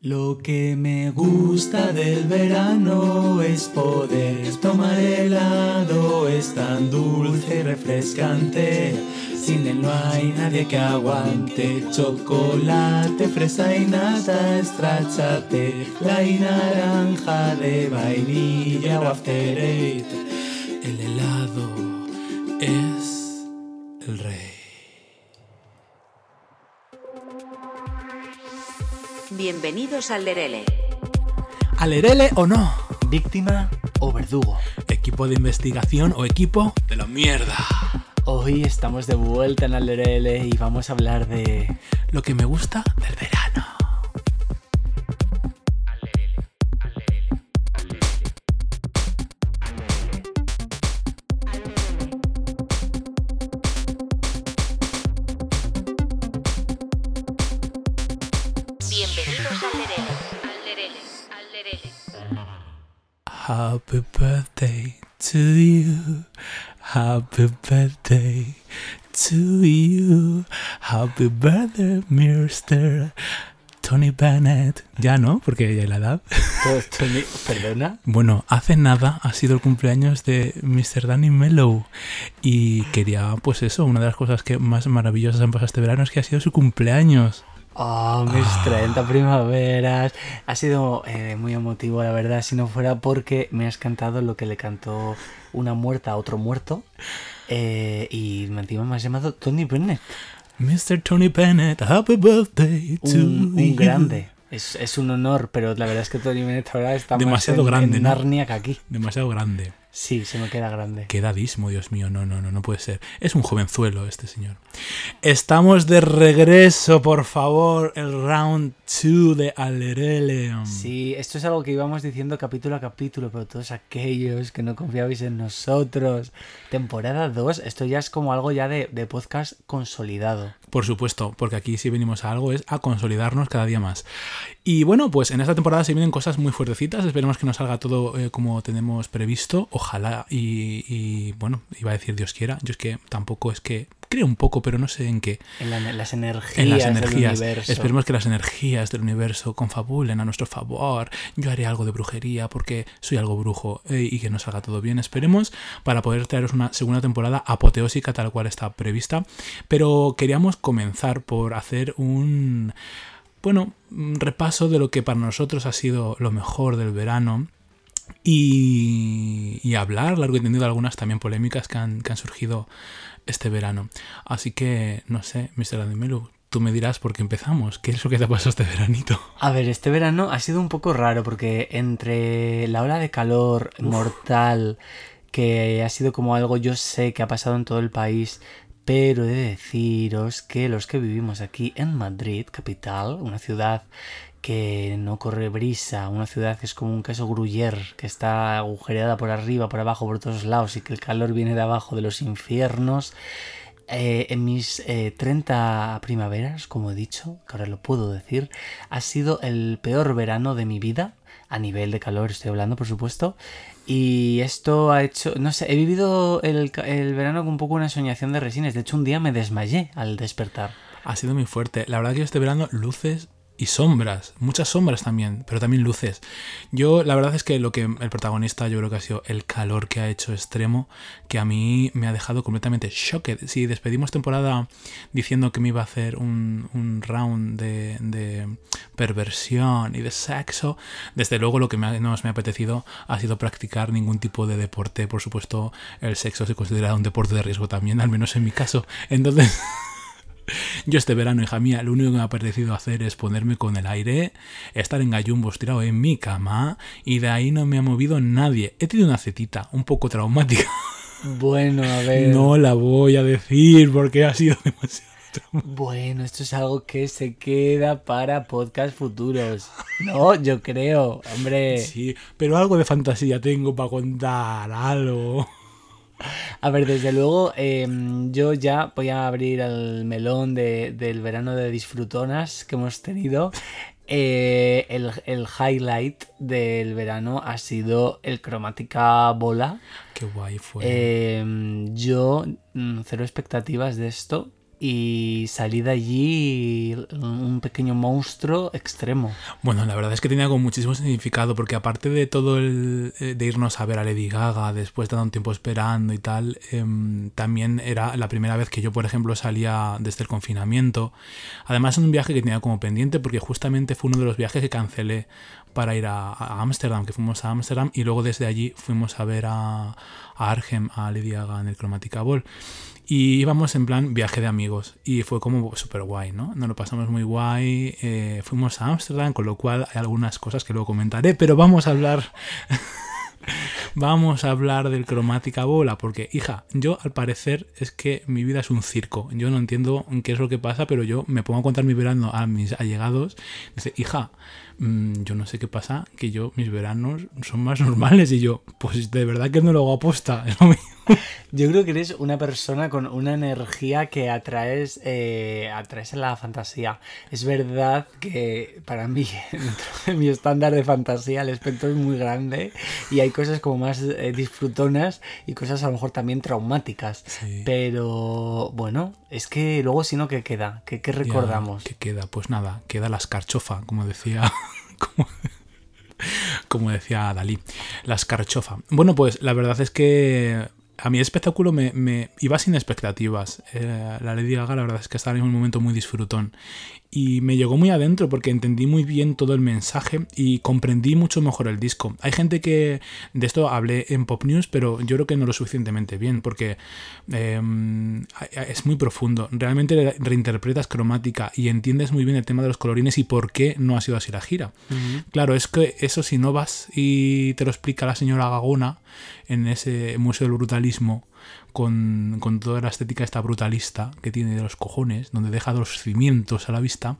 Lo que me gusta del verano es poder tomar helado, es tan dulce y refrescante. Sin él no hay nadie que aguante. Chocolate, fresa y nata, estrachate. La y naranja de vainilla o after. El helado es el rey. Bienvenidos al Lerele. ¿Alerele o no? víctima o verdugo. Equipo de investigación o equipo de la mierda. Hoy estamos de vuelta en Alerele y vamos a hablar de Lo que me gusta del verano. Happy birthday to you. Happy birthday to you. Happy birthday, Mr. Tony Bennett. Ya no, porque ya hay la edad. Todo esto ni- ¿Perdona? Bueno, hace nada ha sido el cumpleaños de Mr. Danny Mellow y quería, pues eso, una de las cosas que más maravillosas han pasado este verano es que ha sido su cumpleaños. Oh, mis Ah. 30 primaveras. Ha sido eh, muy emotivo, la verdad, si no fuera porque me has cantado lo que le cantó una muerta a otro muerto. eh, y encima me has llamado Tony Bennett. Mr. Tony Bennett, happy birthday to Un, un you. grande. Es, es un honor, pero la verdad es que Tony Bennett ahora está más Demasiado en- grande, en que aquí. Demasiado grande. Sí, se me queda grande. Qué edadismo, Dios mío, no, no, no, no puede ser. Es un jovenzuelo este señor. Estamos de regreso, por favor, el round 2 de Alerele. Sí, esto es algo que íbamos diciendo capítulo a capítulo, pero todos aquellos que no confiabais en nosotros. Temporada 2, esto ya es como algo ya de, de podcast consolidado. Por supuesto, porque aquí si venimos a algo es a consolidarnos cada día más. Y bueno, pues en esta temporada se vienen cosas muy fuertecitas. Esperemos que nos salga todo eh, como tenemos previsto. Ojalá y, y, bueno, iba a decir Dios quiera. Yo es que tampoco es que creo un poco, pero no sé en qué. En la- las energías, En las del energías. universo. Esperemos que las energías del universo confabulen a nuestro favor. Yo haré algo de brujería porque soy algo brujo eh, y que nos salga todo bien. Esperemos para poder traeros una segunda temporada apoteósica tal cual está prevista. Pero queríamos comenzar por hacer un bueno, un repaso de lo que para nosotros ha sido lo mejor del verano y, y hablar largo y tendido de algunas también polémicas que han, que han surgido este verano. Así que, no sé, Mr. Adimelu, tú me dirás por qué empezamos. ¿Qué es lo que te ha pasado este veranito? A ver, este verano ha sido un poco raro porque entre la ola de calor mortal, que ha sido como algo yo sé que ha pasado en todo el país, pero he de deciros que los que vivimos aquí en Madrid, capital, una ciudad que no corre brisa, una ciudad que es como un queso gruyer, que está agujereada por arriba, por abajo, por todos lados y que el calor viene de abajo de los infiernos, eh, en mis eh, 30 primaveras, como he dicho, que ahora lo puedo decir, ha sido el peor verano de mi vida, a nivel de calor estoy hablando, por supuesto, y esto ha hecho, no sé, he vivido el, el verano con un poco una soñación de resines, de hecho un día me desmayé al despertar. Ha sido muy fuerte. La verdad que este verano luces y sombras, muchas sombras también, pero también luces. Yo la verdad es que lo que el protagonista yo creo que ha sido el calor que ha hecho extremo, que a mí me ha dejado completamente shocked. Si despedimos temporada diciendo que me iba a hacer un, un round de, de perversión y de sexo, desde luego lo que más me ha apetecido ha sido practicar ningún tipo de deporte. Por supuesto, el sexo se considera un deporte de riesgo también, al menos en mi caso. Entonces... Yo este verano, hija mía, lo único que me ha apetecido hacer es ponerme con el aire, estar en gallumbos tirado en mi cama y de ahí no me ha movido nadie. He tenido una cetita un poco traumática. Bueno, a ver. No la voy a decir porque ha sido demasiado traumática. Bueno, esto es algo que se queda para podcast futuros. No, yo creo, hombre. Sí, pero algo de fantasía tengo para contar, algo. A ver, desde luego, eh, yo ya voy a abrir el melón de- del verano de disfrutonas que hemos tenido. Eh, el, el highlight del verano ha sido el cromática bola. Qué guay fue. Eh, yo, mm, cero expectativas de esto, y salí de allí un pequeño monstruo extremo. Bueno, la verdad es que tenía con muchísimo significado, porque aparte de todo el eh, de irnos a ver a Lady Gaga después de un tiempo esperando y tal, em, también era la primera vez que yo, por ejemplo, salía desde el confinamiento. Además, es un viaje que tenía como pendiente, porque justamente fue uno de los viajes que cancelé para ir a Ámsterdam, que fuimos a Ámsterdam y luego desde allí fuimos a ver a, a Argem, a Lady Gaga en el Chromatica Ball. Y íbamos en plan viaje de amigos y fue como súper guay, ¿no? Nos lo pasamos muy guay, eh, fuimos a Ámsterdam, con lo cual hay algunas cosas que luego comentaré, pero vamos a hablar... Vamos a hablar del cromática bola, porque, hija, yo al parecer es que mi vida es un circo. Yo no entiendo qué es lo que pasa, pero yo me pongo a contar mi verano a mis allegados. Dice, hija, mm, yo no sé qué pasa, que yo, mis veranos son más normales. Y yo, pues de verdad que no lo hago aposta, es lo mío. Yo creo que eres una persona con una energía que atraes, eh, atraes a la fantasía. Es verdad que para mí, dentro de mi estándar de fantasía, el espectro es muy grande y hay cosas como más eh, disfrutonas y cosas a lo mejor también traumáticas. Sí. Pero bueno, es que luego si no, ¿qué queda? ¿Qué, qué recordamos? ¿Qué queda? Pues nada, queda la escarchofa, como decía. como, como decía Dalí. La escarchofa. Bueno, pues la verdad es que a mi espectáculo me, me, iba sin expectativas. Eh, la Lady Gaga, la verdad es que estaba en un momento muy disfrutón. Y me llegó muy adentro porque entendí muy bien todo el mensaje y comprendí mucho mejor el disco. Hay gente que de esto hablé en Pop News, pero yo creo que no lo suficientemente bien porque eh, es muy profundo. Realmente reinterpretas cromática y entiendes muy bien el tema de los colorines y por qué no ha sido así la gira. Uh -huh. Claro, es que eso si no vas y te lo explica la señora Gagona en ese Museo del Brutalismo con, con, toda la estética esta brutalista que tiene de los cojones, donde deja los cimientos a la vista,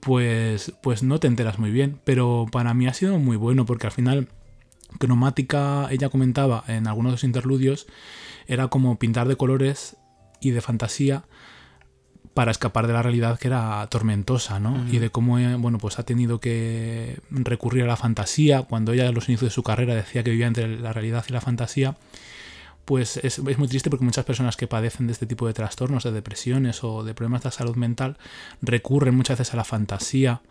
pues, pues no te enteras muy bien. Pero para mí ha sido muy bueno porque al final cromática, ella comentaba en algunos de los interludios, era como pintar de colores y de fantasía para escapar de la realidad que era tormentosa, ¿no? Uh -huh. Y de cómo, eh, bueno, pues ha tenido que recurrir a la fantasía, cuando ella a los inicios de su carrera decía que vivía entre la realidad y la fantasía, pues es, es, muy triste porque muchas personas que padecen de este tipo de trastornos, de depresiones o de problemas de salud mental, recurren muchas veces a la fantasía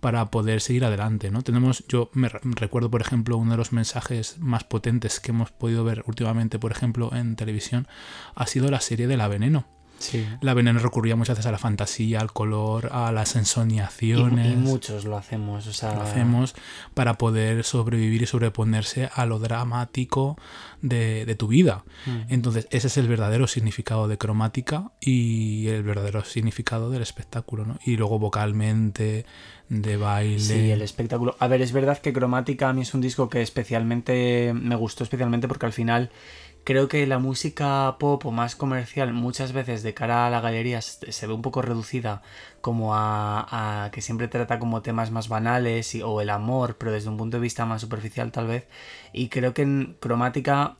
para poder seguir adelante, ¿no? Tenemos, yo me recuerdo, por ejemplo, uno de los mensajes más potentes que hemos podido ver últimamente, por ejemplo, en televisión, ha sido la serie de La Veneno. Sí. La veneno recurría muchas veces a la fantasía, al color, a las ensoñaciones. Y, y, muchos lo hacemos, o sea... Lo hacemos para poder sobrevivir y sobreponerse a lo dramático de, de tu vida. Mm. Entonces, ese es el verdadero significado de cromática y el verdadero significado del espectáculo, ¿no? Y luego vocalmente, de baile. Sí, el espectáculo. A ver, es verdad que cromática a mí es un disco que especialmente me gustó especialmente porque al final creo que la música pop o más comercial muchas veces de cara a la galería se ve un poco reducida como a, a que siempre trata como temas más banales o el amor, pero desde un punto de vista más superficial tal vez. Y creo que en cromática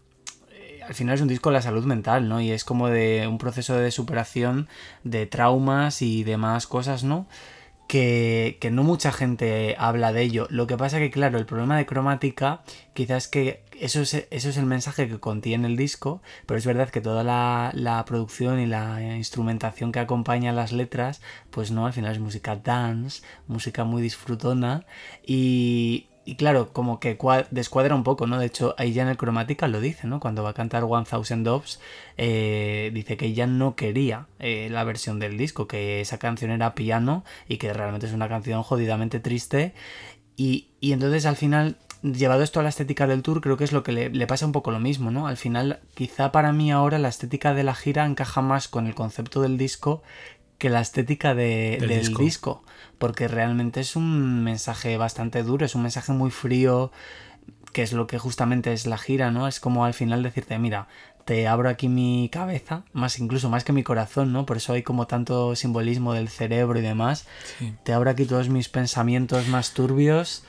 eh, al final es un disco de la salud mental, ¿no? Y es como de un proceso de superación de traumas y demás cosas, ¿no? Que, que, no mucha gente habla de ello. Lo que pasa que, claro, el problema de cromática quizás que eso es, eso es el mensaje que contiene el disco, pero es verdad que toda la, la, producción y la instrumentación que acompaña las letras, pues no, al final es música dance, música muy disfrutona y, y claro, como que descuadra un poco, ¿no? De hecho, ahí ya en el cromática lo dice, ¿no? Cuando va a cantar One Thousand Doves, eh, dice que ella no quería eh, la versión del disco, que esa canción era piano y que realmente es una canción jodidamente triste. Y, y entonces al final llevado esto a la estética del tour, creo que es lo que le, le, pasa un poco lo mismo, ¿no? Al final, quizá para mí ahora la estética de la gira encaja más con el concepto del disco que la estética de, del, del disco. disco. porque realmente es un mensaje bastante duro, es un mensaje muy frío, que es lo que justamente es la gira, ¿no? Es como al final decirte, mira, te abro aquí mi cabeza, más incluso más que mi corazón, ¿no? Por eso hay como tanto simbolismo del cerebro y demás. Sí. Te abro aquí todos mis pensamientos más turbios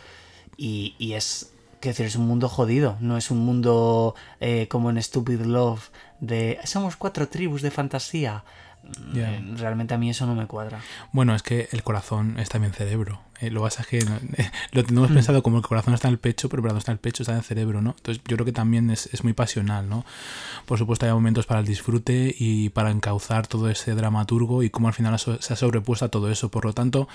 y, es, quiero decir, es un mundo jodido, no es un mundo eh, como en Stupid Love de somos cuatro tribus de fantasía. Eh, Realmente a mí eso no me cuadra. Bueno, es que el corazón es también cerebro. Eh, lo que pasa es que no- lo tenemos Mm. pensado como el corazón está en el pecho, pero cuando está en el pecho está en el cerebro, ¿no? Entonces yo creo que también es, es muy pasional, ¿no? Por supuesto hay momentos para el disfrute y para encauzar todo ese dramaturgo y cómo al final se ha sobrepuesto a todo eso. Por lo tanto,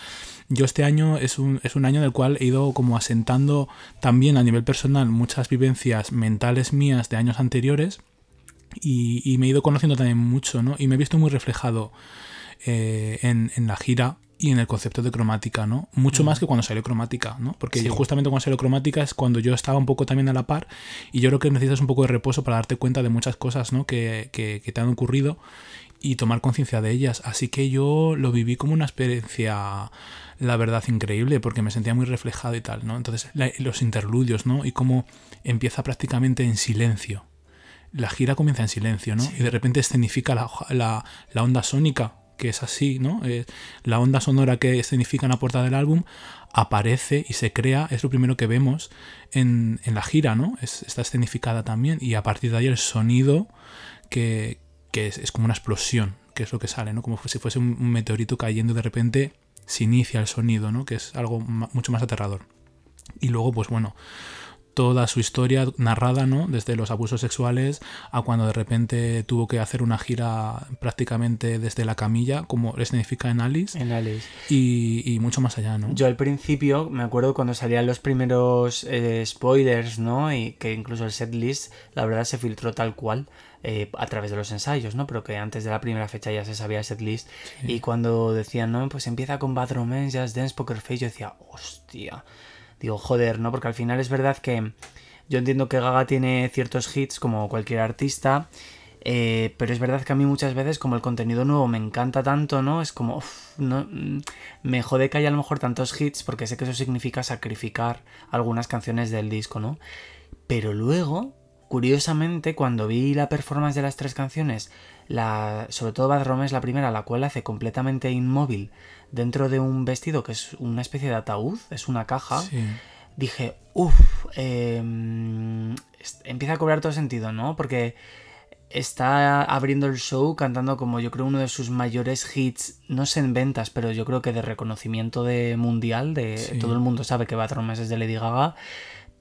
yo este año es un, es un año en el cual he ido como asentando también a nivel personal muchas vivencias mentales mías de años anteriores y, y me he ido conociendo también mucho, ¿no? Y me he visto muy reflejado eh, en, en la gira y en el concepto de cromática, ¿no? Mucho más que cuando salió cromática, ¿no? Porque Sí. yo justamente cuando salió cromática es cuando yo estaba un poco también a la par y yo creo que necesitas un poco de reposo para darte cuenta de muchas cosas, ¿no? Que, que- que te han ocurrido y tomar conciencia de ellas. Así que yo lo viví como una experiencia, la verdad, increíble, porque me sentía muy reflejado y tal, ¿no? Entonces, la- los interludios, ¿no? Y cómo empieza prácticamente en silencio. La gira comienza en silencio, ¿no? Y de repente escenifica la, la- la onda sónica, que es así, ¿no? Eh, la onda sonora que escenifica en la portada del álbum aparece y se crea, es lo primero que vemos en, en la gira, ¿no? Es- está escenificada también y a partir de ahí el sonido que, que es, es como una explosión, que es lo que sale, ¿no? Como si fuese un, meteorito cayendo y de repente se inicia el sonido, ¿no? Que es algo mucho más aterrador. Y luego, pues bueno, toda su historia narrada, ¿no? Desde los abusos sexuales a cuando de repente tuvo que hacer una gira prácticamente desde la camilla, como significa en Alice, En Alice. y, y mucho más allá, ¿no? Yo al principio me acuerdo cuando salían los primeros eh, spoilers, ¿no? Y que incluso el setlist, la verdad, se filtró tal cual eh, a través de los ensayos, ¿no? Pero que antes de la primera fecha ya se sabía el setlist. Y cuando decían, ¿no? Pues empieza con Bad Romance, Just Dance, Poker Face, yo decía, hostia. Digo, joder, ¿no? Porque al final es verdad que yo entiendo que Gaga tiene ciertos hits como cualquier artista. eh, pero es verdad que a mí muchas veces como el contenido nuevo me encanta tanto, ¿no? Es como, uf, no, mm, me jode que haya a lo mejor tantos hits porque sé que eso significa sacrificar algunas canciones del disco, ¿no? Pero luego, curiosamente, cuando vi la performance de las tres canciones, la, sobre todo Bad Romance, la primera, la cual hace completamente inmóvil dentro de un vestido que es una especie de ataúd, es una caja, Sí. dije, uff, empieza a cobrar todo sentido, ¿no? Porque está abriendo el show cantando como yo creo uno de sus mayores hits, no sé en ventas, pero yo creo que de reconocimiento de mundial, de Sí. todo el mundo sabe que Bad Romance es de Lady Gaga,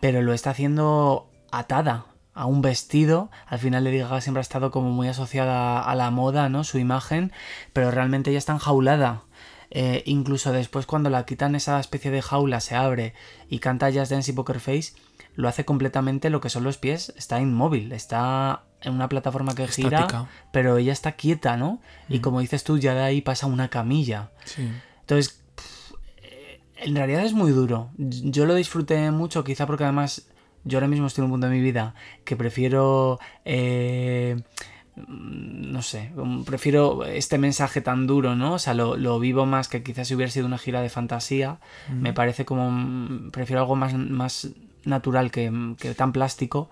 pero lo está haciendo atada a un vestido. Al final Lady Gaga siempre ha estado como muy asociada a la moda, ¿no? Su imagen, pero realmente ella está enjaulada. Eh, incluso después cuando la quitan esa especie de jaula, se abre y canta Just Dance y Poker Face, lo hace completamente lo que son los pies. Está inmóvil, está en una plataforma que gira, Estática. pero ella está quieta, ¿no? Y como dices tú, ya de ahí pasa una camilla. Sí. Entonces, pff, en realidad es muy duro. Yo lo disfruté mucho, quizá porque además yo ahora mismo estoy en un punto de mi vida que prefiero... eh, mm, no sé, um, prefiero este mensaje tan duro, ¿no? O sea, lo, lo vivo más que quizás si hubiera sido una gira de fantasía. Me parece como... mm, Prefiero algo más, más natural que, que tan plástico.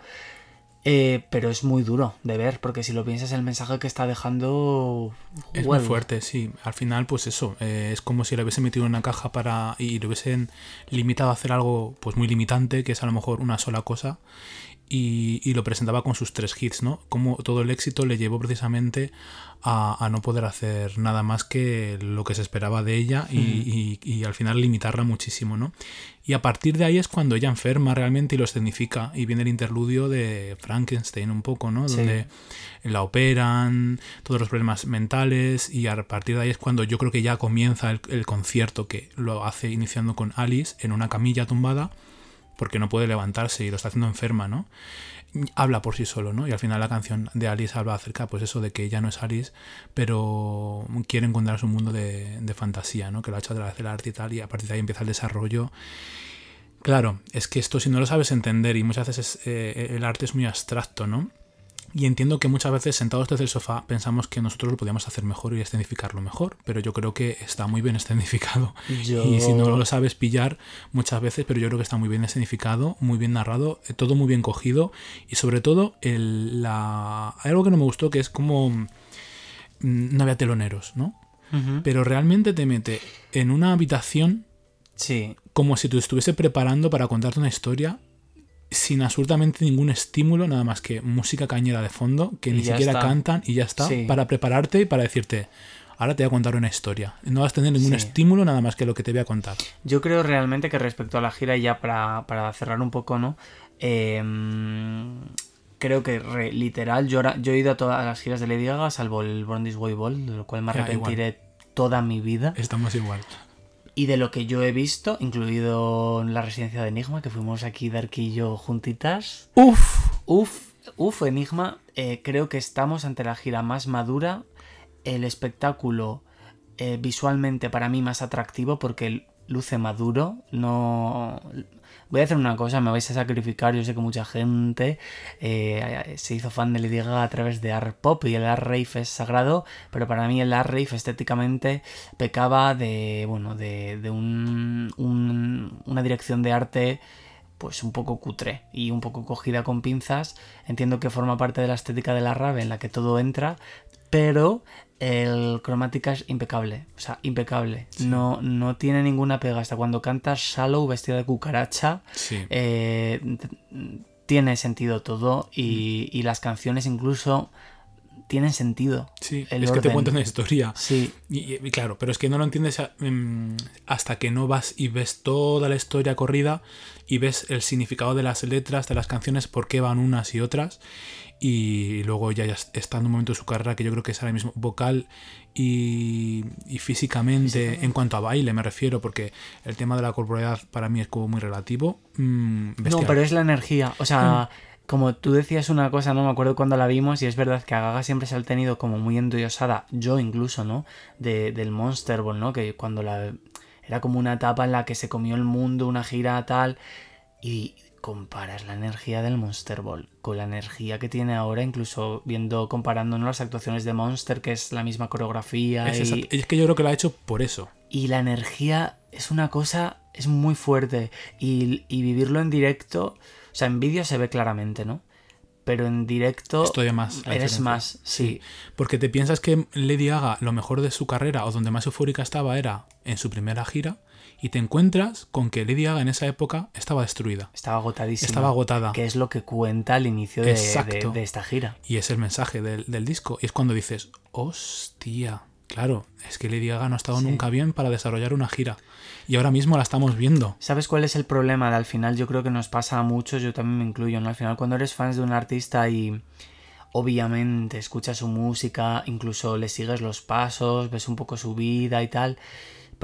Eh, pero es muy duro de ver, porque si lo piensas, el mensaje que está dejando... Es well, muy fuerte, sí. Al final, pues eso, eh, es como si le hubiesen metido en una caja para y le hubiesen limitado a hacer algo pues muy limitante, que es a lo mejor una sola cosa, y, y lo presentaba con sus tres hits, ¿no? Como todo el éxito le llevó precisamente a, a no poder hacer nada más que lo que se esperaba de ella y, y- y al final limitarla muchísimo, ¿no? Y a partir de ahí es cuando ella enferma realmente y lo escenifica y viene el interludio de Frankenstein un poco, ¿no? Sí. Donde la operan, todos los problemas mentales y a partir de ahí es cuando yo creo que ya comienza el, el concierto que lo hace iniciando con Alice en una camilla tumbada porque no puede levantarse y lo está haciendo enferma, ¿no? Habla por sí solo, ¿no? Y al final la canción de Alice habla acerca, pues eso, de que ella no es Alice, pero quiere encontrar su mundo de, fantasía, ¿no? Que lo ha hecho a través del arte y tal, y a partir de ahí empieza el desarrollo. Claro, es que esto si no lo sabes entender, y muchas veces eh, el arte es muy abstracto, ¿no? Y entiendo que muchas veces sentados desde el sofá pensamos que nosotros lo podíamos hacer mejor y escenificarlo mejor, pero yo creo que está muy bien escenificado. Yo- Y si no lo sabes pillar muchas veces, pero yo creo que está muy bien escenificado, muy bien narrado, eh, todo muy bien cogido y sobre todo el, la... hay algo que no me gustó que es como mm, no había teloneros, ¿no? Pero realmente te mete en una habitación Sí, como si tú estuviese preparando para contarte una historia sin absolutamente ningún estímulo, nada más que música cañera de fondo, que Y ni siquiera está. cantan y ya está, Sí. para prepararte y para decirte, ahora te voy a contar una historia. No vas a tener ningún Sí. estímulo nada más que lo que te voy a contar. Yo creo realmente que respecto a la gira, ya para, para cerrar un poco, ¿no? Eh, creo que re- literal, yo, ahora- yo he ido a todas las giras de Lady Gaga, salvo el Born This Way Ball, de lo cual me Ya, arrepentiré toda mi vida. Estamos igual. Y de lo que yo he visto, incluido la residencia de Enigma, que fuimos aquí yo juntitas. Uf, Uf, uf, Enigma, eh, creo que estamos ante la gira más madura, el espectáculo eh, visualmente para mí más atractivo porque luce maduro, no... Voy a hacer una cosa, me vais a sacrificar, yo sé que mucha gente eh, se hizo fan de Lady Gaga a través de art pop y el art rave es sagrado, pero para mí el art rave estéticamente pecaba de, bueno, de, de un- un- una dirección de arte pues un poco cutre y un poco cogida con pinzas. Entiendo que forma parte de la estética de la rave en la que todo entra, pero el cromática es impecable, o sea, impecable. No, no tiene ninguna pega. Hasta cuando canta Shallow vestida de cucaracha, sí. eh, tiene sentido todo y, y las canciones incluso tienen sentido. Sí, el es que te cuentan una historia. Sí, Y, claro, pero es que no lo entiendes em, hasta que no vas y ves toda la historia corrida y ves el significado de las letras, de las canciones, por qué van unas y otras. Y luego ya, está en un momento de su carrera que yo creo que es ahora mismo vocal y, y físicamente, en cuanto a baile me refiero, porque el tema de la corporalidad para mí es como muy relativo. mm, No, pero es la energía. O sea, como tú decías una cosa, no me acuerdo cuando la vimos, y es verdad que a Gaga siempre se ha tenido como muy endiosada, yo incluso, ¿no? De, del Monster Ball, ¿no? Que cuando la. Era como una etapa en la que se comió el mundo, una gira tal. Y comparas la energía del Monster Ball con la energía que tiene ahora, incluso viendo, comparándonos las actuaciones de Monster, que es la misma coreografía. Es, y- es que yo creo que lo ha hecho por eso. y la energía es una cosa, es muy fuerte. Y, y vivirlo en directo, o sea, en vídeo se ve claramente, ¿no? Pero en directo Es todavía más eres más, sí. Porque te piensas que Lady Gaga lo mejor de su carrera o donde más eufórica estaba era en su primera gira y te encuentras con que Lady Gaga en esa época estaba destruida, Estaba agotadísima. estaba agotada. Que es lo que cuenta al inicio de- de esta gira. Y es el mensaje del, del disco. Y es cuando dices, hostia, claro, es que Lady Gaga no ha estado Sí. nunca bien para desarrollar una gira. Y ahora mismo la estamos viendo. ¿Sabes cuál es el problema? De al final yo creo que nos pasa a muchos, yo también me incluyo, ¿no? Al final cuando eres fans de un artista y obviamente escuchas su música, incluso le sigues los pasos, ves un poco su vida y tal,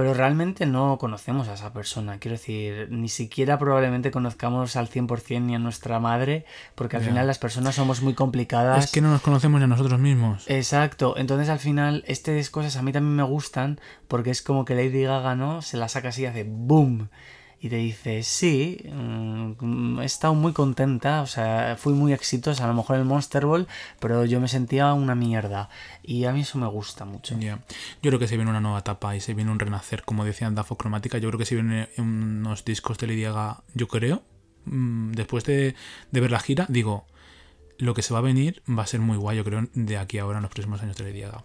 pero realmente no conocemos a esa persona. Quiero decir, ni siquiera probablemente conozcamos al 100% ni a nuestra madre, porque al final las personas somos muy complicadas. Es que no nos conocemos ni a nosotros mismos. Exacto, entonces al final estas cosas a mí también me gustan porque es como que Lady Gaga, ¿no? Se la saca así y hace boom y te dice, sí, mm, he estado muy contenta, o sea, fui muy exitosa, a lo mejor en el Monster Ball, pero yo me sentía una mierda y a mí eso me gusta mucho. Ya. Yo creo que se viene una nueva etapa y se viene un renacer, como decían Dafo Cromática. Yo creo que se vienen unos discos de Lady Gaga, yo creo. mm, Después de, de ver la gira, digo, lo que se va a venir va a ser muy guay, yo creo, de aquí a ahora en los próximos años de Lady Gaga.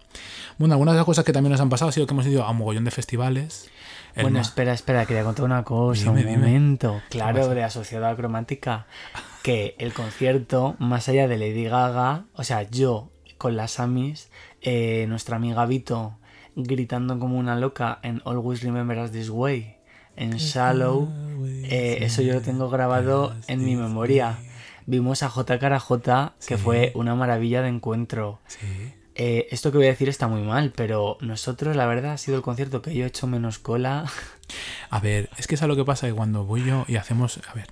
Bueno, algunas de las cosas que también nos han pasado ha sido que hemos ido a un mogollón de festivales. El Bueno, espera, espera, quería contar una cosa, Dime, un dime. momento. ¿Qué Claro, de la sociedad cromática. Que el concierto, más allá de Lady Gaga, o sea, yo con las Amis, eh, nuestra amiga Vito gritando como una loca en Always Remember Us This Way, en Shallow, eh, eso yo lo tengo grabado en mi memoria. Vimos a J cara J, que Sí. fue una maravilla de encuentro. Sí. Eh, esto que voy a decir está muy mal, pero nosotros, la verdad, ha sido el concierto que yo he hecho menos cola. A ver, es que es lo que pasa que cuando voy yo y hacemos. A ver,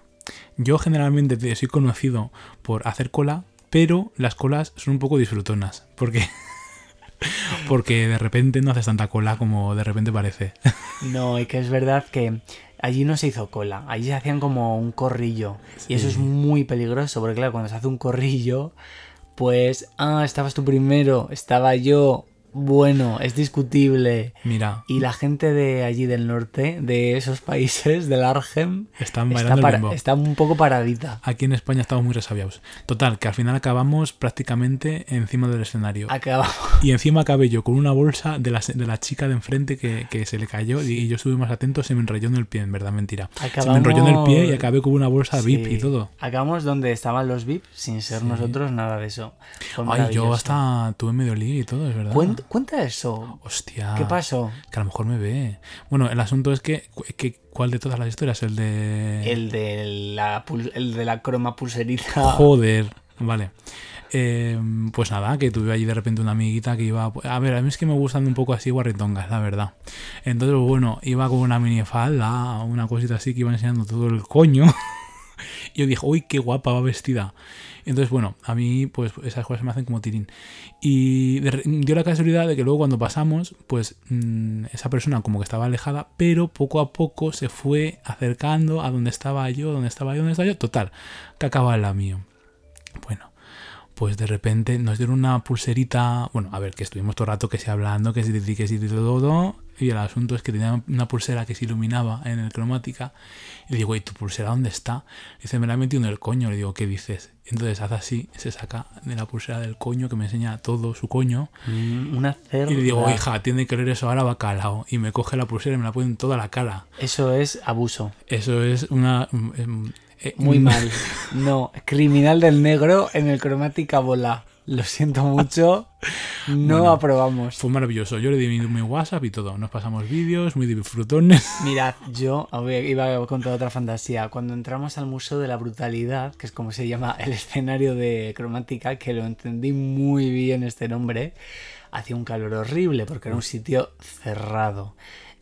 yo generalmente te- soy conocido por hacer cola, pero las colas son un poco disfrutonas. Porque. Porque de repente no haces tanta cola como de repente parece. No, y que es verdad que allí no se hizo cola, allí se hacían como un corrillo. Y eso es muy peligroso, porque claro, cuando se hace un corrillo, pues, ah, estabas tú primero, estaba yo, Bueno, es discutible. Mira, Y la gente de allí del norte, de esos países, del Argem, están está, para- está un poco paradita. Aquí en España estamos muy resabiados. Total, que al final acabamos prácticamente encima del escenario. Acabamos. Y encima acabé yo con una bolsa de la, de la chica de enfrente que, que se le cayó y yo estuve más atento, se me enrolló en el pie, en verdad, mentira. Se me Acabamos- enrolló en el pie y acabé con una bolsa VIP y todo. Acabamos donde estaban los VIP, sin ser Sí. nosotros nada de eso. Ay, yo hasta tuve medio lío y todo, es verdad. Cuen- Cuenta eso. Hostia. ¿Qué pasó? Que a lo mejor me ve. Bueno, el asunto es que, que ¿cuál de todas las historias? El de... El de la, el de la croma pulserita. Joder, vale. Eh, pues nada, que tuve allí de repente una amiguita que iba. A ver, a mí es que me gustan un poco así guarritongas, la verdad. Entonces, bueno, iba con una minifalda, una cosita así que iba enseñando todo el coño. y yo dije, uy, qué guapa va vestida. Entonces, bueno, a mí, pues esas cosas me hacen como tirín. Y dio la casualidad de que luego cuando pasamos, pues mm, esa persona como que estaba alejada, pero poco a poco se fue acercando a donde estaba yo, donde estaba yo, donde estaba yo. Total, que acaba la mío. Bueno, pues de repente nos dieron una pulserita. Bueno, a ver, que estuvimos todo el rato que sí hablando, que sí, que sí, todo. Y el asunto es que tenía una pulsera que se iluminaba en el cromática. Y le digo, ¿y tu pulsera dónde está? Dice, me la he metido en el coño. Le digo, ¿qué dices? Entonces hace así, se saca de la pulsera del coño, que me enseña todo su coño. Mm, Una cerda. Y le digo, hija, tiene que leer eso ahora bacalao. Y me coge la pulsera y me la pone en toda la cara. Eso es abuso. Eso es una. Eh, Muy mal. No, criminal del negro en el cromática bola. Lo siento mucho. No Bueno. aprobamos. Fue maravilloso. Yo le di mi, mi WhatsApp y todo. Nos pasamos vídeos, muy disfrutones. Mirad, yo iba a contar otra fantasía. Cuando entramos al Museo de la Brutalidad, que es como se llama el escenario de cromática, que lo entendí muy bien este nombre, hacía un calor horrible porque era un sitio cerrado.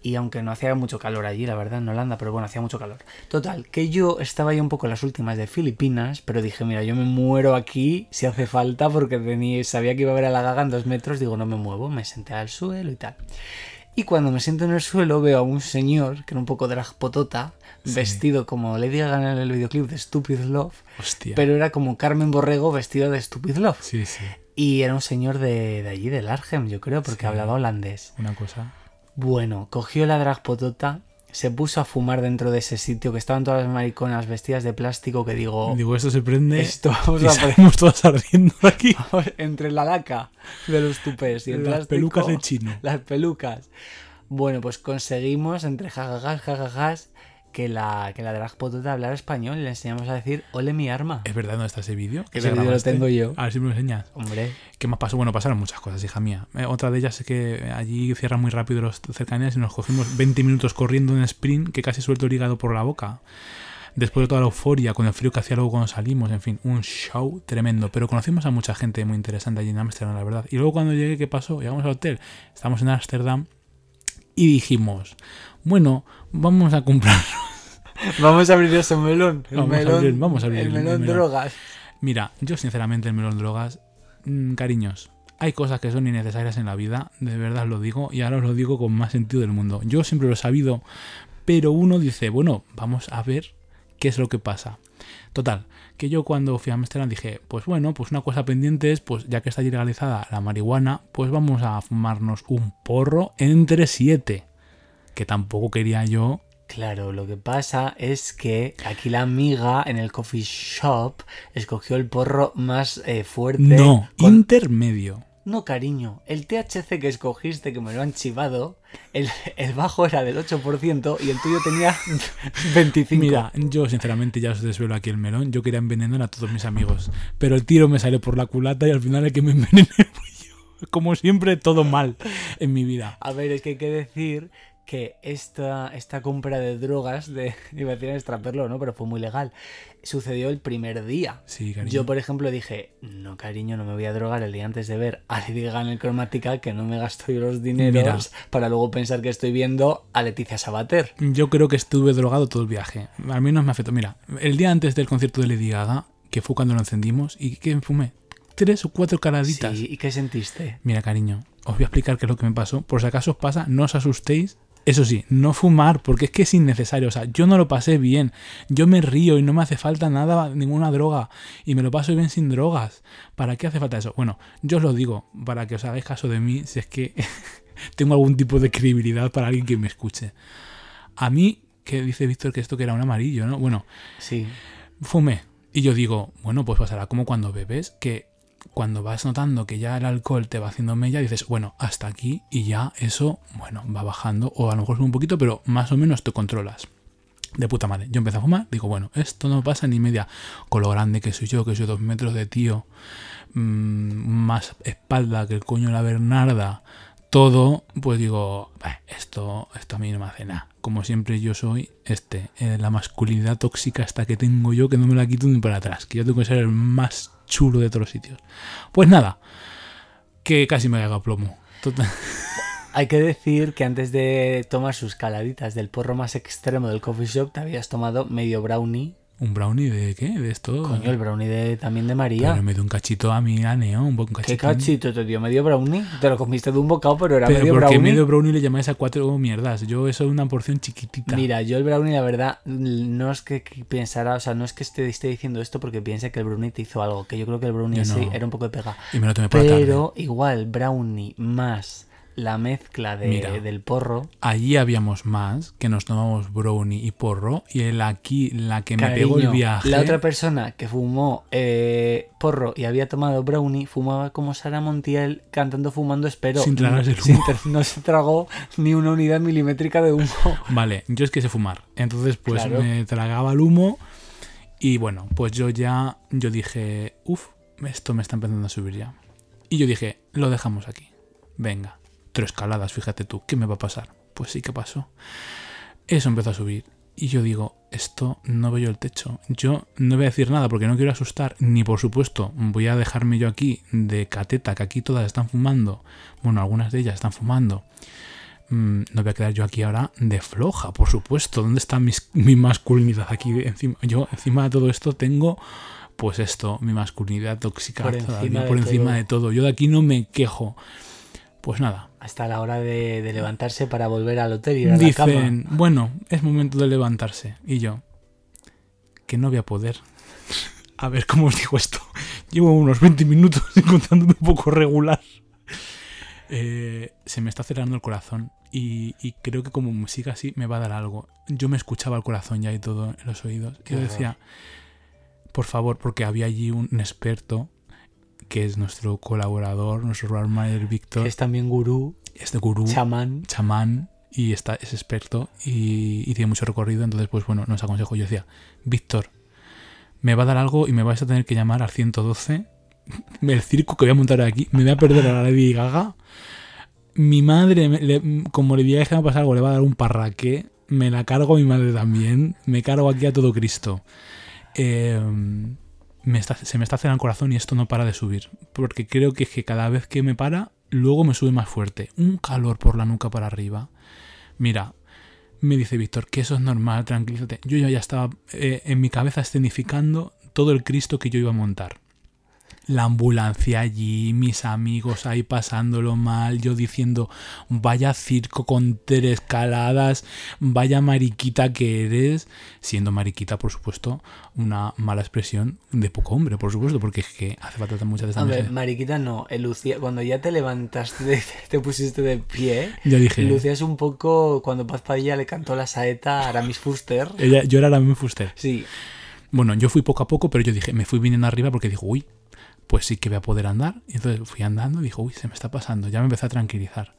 Y aunque no hacía mucho calor allí, la verdad, en Holanda, pero bueno, hacía mucho calor. Total, que yo estaba ya un poco en las últimas de Filipinas, pero dije, mira, yo me muero aquí si hace falta porque tenía, sabía que iba a ver a la gaga en dos metros, digo, no me muevo, me senté al suelo y tal. Y cuando me siento en el suelo veo a un señor, que era un poco drag potota, Sí. vestido como Lady Gaga en el videoclip de Stupid Love, Hostia. pero era como Carmen Borrego vestido de Stupid Love. Sí, sí. Y era un señor de, de allí, del Argem, yo creo, porque Sí. hablaba holandés. Una cosa. Bueno, cogió la drag potota, se puso a fumar dentro de ese sitio que estaban todas las mariconas vestidas de plástico que digo, Digo, esto se prende. esto vamos y a salimos todas ardiendo de aquí. entre la laca de los tupés y el Las plástico, pelucas de chino. Las pelucas. Bueno, pues conseguimos entre jajajas, jajajas, que la, que la drag potota hablara español y le enseñamos a decir, ole mi arma. ¿Es verdad dónde está ese vídeo? ¿Que Ese vídeo lo tengo yo. A ver si me lo enseñas. Hombre, ¿Qué más pasó? Bueno, pasaron muchas cosas, hija mía. Eh, otra de ellas es que allí cierran muy rápido los cercanías y nos cogimos 20 minutos corriendo en sprint que casi suelto el hígado por la boca. Después de toda la euforia, con el frío que hacía luego cuando salimos, en fin, un show tremendo. Pero conocimos a mucha gente muy interesante allí en Ámsterdam, la verdad. Y luego cuando llegué, ¿qué pasó? Llegamos al hotel, estamos en Ámsterdam y dijimos, bueno, vamos a comprar vamos a abrir ese melón. El Vamos a melón, abrir- vamos a abrir el el melón melón. drogas. Mira, yo sinceramente el melón drogas, mm, cariños, hay cosas que son innecesarias en la vida, de verdad lo digo, y ahora os lo digo con más sentido del mundo. Yo siempre lo he sabido, pero uno dice, bueno, vamos a ver qué es lo que pasa. Total, que yo cuando fui a Amsterdam dije, pues bueno, pues una cosa pendiente es, pues ya que está legalizada la marihuana, pues vamos a fumarnos un porro entre siete. Que tampoco quería yo Claro, lo que pasa es que aquí la amiga en el coffee shop escogió el porro más eh, fuerte. No, con- intermedio. No, cariño, el THC que escogiste, que me lo han chivado, el, el bajo era del 8% y el tuyo tenía 25%. Mira, yo sinceramente ya os desvelo aquí el melón. Yo quería envenenar a todos mis amigos. Pero el tiro me sale por la culata y al final el que me envenené fui yo. Como siempre, todo mal en mi vida. A ver, es que hay que decir que esta, esta compra de drogas, de, iba a decir extraperlo, ¿no? Pero fue muy legal. Sucedió el primer día. Sí, cariño. Yo, por ejemplo, dije, no, cariño, no me voy a drogar el día antes de ver a Lady Gaga en el cromática, que no me gasto yo los dineros para luego pensar que estoy viendo a Leticia Sabater. Yo creo que estuve drogado todo el viaje. Al menos me afectó. Mira, el día antes del concierto de Lady Gaga, que fue cuando lo encendimos, ¿y qué fumé? Tres o cuatro caladitas. Sí, ¿y qué sentiste? Mira, cariño, os voy a explicar qué es lo que me pasó. Por si acaso os pasa, no os asustéis, Eso sí, no fumar, porque es que es innecesario. O sea, yo no lo pasé bien. Yo me río y no me hace falta nada, ninguna droga. Y me lo paso bien sin drogas. ¿Para qué hace falta eso? Bueno, yo os lo digo, para que os hagáis caso de mí, si es que tengo algún tipo de credibilidad para alguien que me escuche. A mí, que dice Víctor que esto que era un amarillo, ¿no? Bueno, Sí. fumé. Y yo digo, bueno, pues pasará como cuando bebes, que cuando vas notando que ya el alcohol te va haciendo mella, dices, bueno, hasta aquí y ya eso, bueno, va bajando, o a lo mejor un poquito, pero más o menos te controlas. De puta madre. Yo empecé a fumar, digo, bueno, esto no pasa ni media. Con lo grande que soy yo, que soy dos metros de tío, mm, más espalda que el coño de la Bernarda, todo, pues digo, "Bah, esto, esto a mí no me hace nada. Como siempre yo soy este, eh, la masculinidad tóxica hasta que tengo yo, que no me la quito ni para atrás, que yo tengo que ser el más chulo de todos los sitios. Pues nada, que casi me haga plomo. Total- Hay que decir que antes de tomar sus caladitas del porro más extremo del coffee shop, te habías tomado medio brownie. ¿Un brownie de qué? ¿De esto? Coño, el brownie de, también de Pero María. me dio un cachito a mí, a Neo, un cachito. ¿Qué cachito te dio? ¿Medio brownie? Te lo comiste de un bocado, pero era Pero medio ¿por qué brownie. medio brownie le llamáis a cuatro mierdas? Yo eso es una porción chiquitita. Mira, yo el brownie, la verdad, no es que pensara, o sea, no es que esté, esté diciendo esto porque piense que el brownie te hizo algo, que yo creo que el brownie en sí no. era un poco de pega. Y me lo tomé por la tarde. Pero igual, brownie más la mezcla de- Mira. del porro. Allí habíamos más, que nos tomamos brownie y porro. Y el aquí, la que me pegó el viaje. La otra persona que fumó eh, porro y había tomado brownie fumaba como Sara Montiel cantando fumando espero. Sin tragarse el humo. no se tragó ni una unidad milimétrica de humo. Vale, yo es que sé fumar. Entonces, pues Claro. me tragaba el humo. Y bueno, pues yo ya, yo dije, uff, esto me está empezando a subir ya. Y yo dije, lo dejamos aquí. Venga, tres escaladas, fíjate tú, ¿qué me va a pasar? Pues sí que pasó. Eso empezó a subir. Y yo digo, esto no veo el techo. Yo no voy a decir nada porque no quiero asustar, ni por supuesto voy a dejarme yo aquí de cateta, que aquí todas están fumando. Bueno, algunas de ellas están fumando. Mm, no voy a quedar yo aquí ahora de floja, por supuesto. ¿Dónde está mis- mi masculinidad? Aquí encima, yo encima de todo esto tengo, pues esto, mi masculinidad tóxica Por todavía encima de por encima todo. de todo. Yo de aquí no me quejo. Pues nada, Hasta la hora de, de levantarse para volver al hotel y ir a la cama. dicen, bueno, es momento de levantarse. Y yo, que no voy a poder. A ver cómo os digo esto. Llevo unos 20 minutos encontrándome un poco regular. Eh, se me está acelerando el corazón y, y creo que como siga así me va a dar algo. Yo me escuchaba el corazón ya y todo en los oídos. Qué yo horror. decía, por favor, porque había allí un experto que es nuestro colaborador, nuestro road manager Víctor, es también gurú, este gurú chamán. chamán y está, es experto y, y tiene mucho recorrido. Entonces, pues bueno, nos aconsejó. Yo decía, Víctor, me va a dar algo y me vais a tener que llamar al 112. El circo que voy a montar aquí, me voy a perder a la Lady Gaga. Mi madre, le- como le diga que me va a pasar algo, le va a dar un parraque. Me la cargo a mi madre también. Me cargo aquí a todo Cristo. Eh, se me está acelerando el corazón y esto no para de subir. Porque creo que es que cada vez que me para, luego me sube más fuerte. Un calor por la nuca para arriba. Mira, me dice Víctor que eso es normal, tranquilízate. Yo ya ya estaba eh, en mi cabeza escenificando todo el Cristo que yo iba a montar. La ambulancia allí, mis amigos ahí pasándolo mal, yo diciendo, vaya circo con tres escaladas, vaya mariquita que eres, siendo mariquita, por supuesto, una mala expresión de poco hombre, por supuesto, porque es que hace falta muchas de estas Hombre, mariquita no, eh, Lucía, cuando ya te levantaste, te pusiste de pie, Ya dije, Lucía es un poco cuando Paz Padilla le cantó la saeta a Aramis Fuster. ella- yo era misma Fuster. Sí, Bueno, yo fui poco a poco, pero yo dije, me fui viniendo arriba porque dijo, uy, pues sí que voy a poder andar. Y entonces fui andando y dijo, uy, se me está pasando. Ya me empecé a tranquilizar.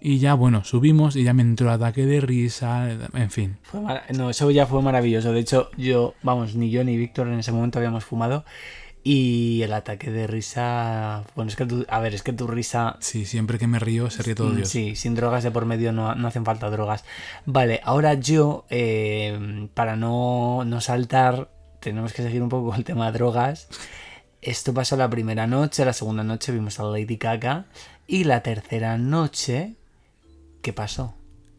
Y ya, bueno, subimos y ya me entró ataque de risa, en fin. fue no, eso ya fue maravilloso. De hecho, yo, vamos, ni yo ni Víctor en ese momento habíamos fumado. Y el ataque de risa. Bueno, es que tu, a ver, es que tu risa. Sí, siempre que me río se ríe todo mm, Dios. Sí, sin drogas de por medio no, no hacen falta drogas. Vale, ahora yo, eh, para no, no saltar, tenemos que seguir un poco con el tema de drogas. Esto pasó la primera noche, la segunda noche vimos a Lady Gaga. Y la tercera noche, ¿qué pasó?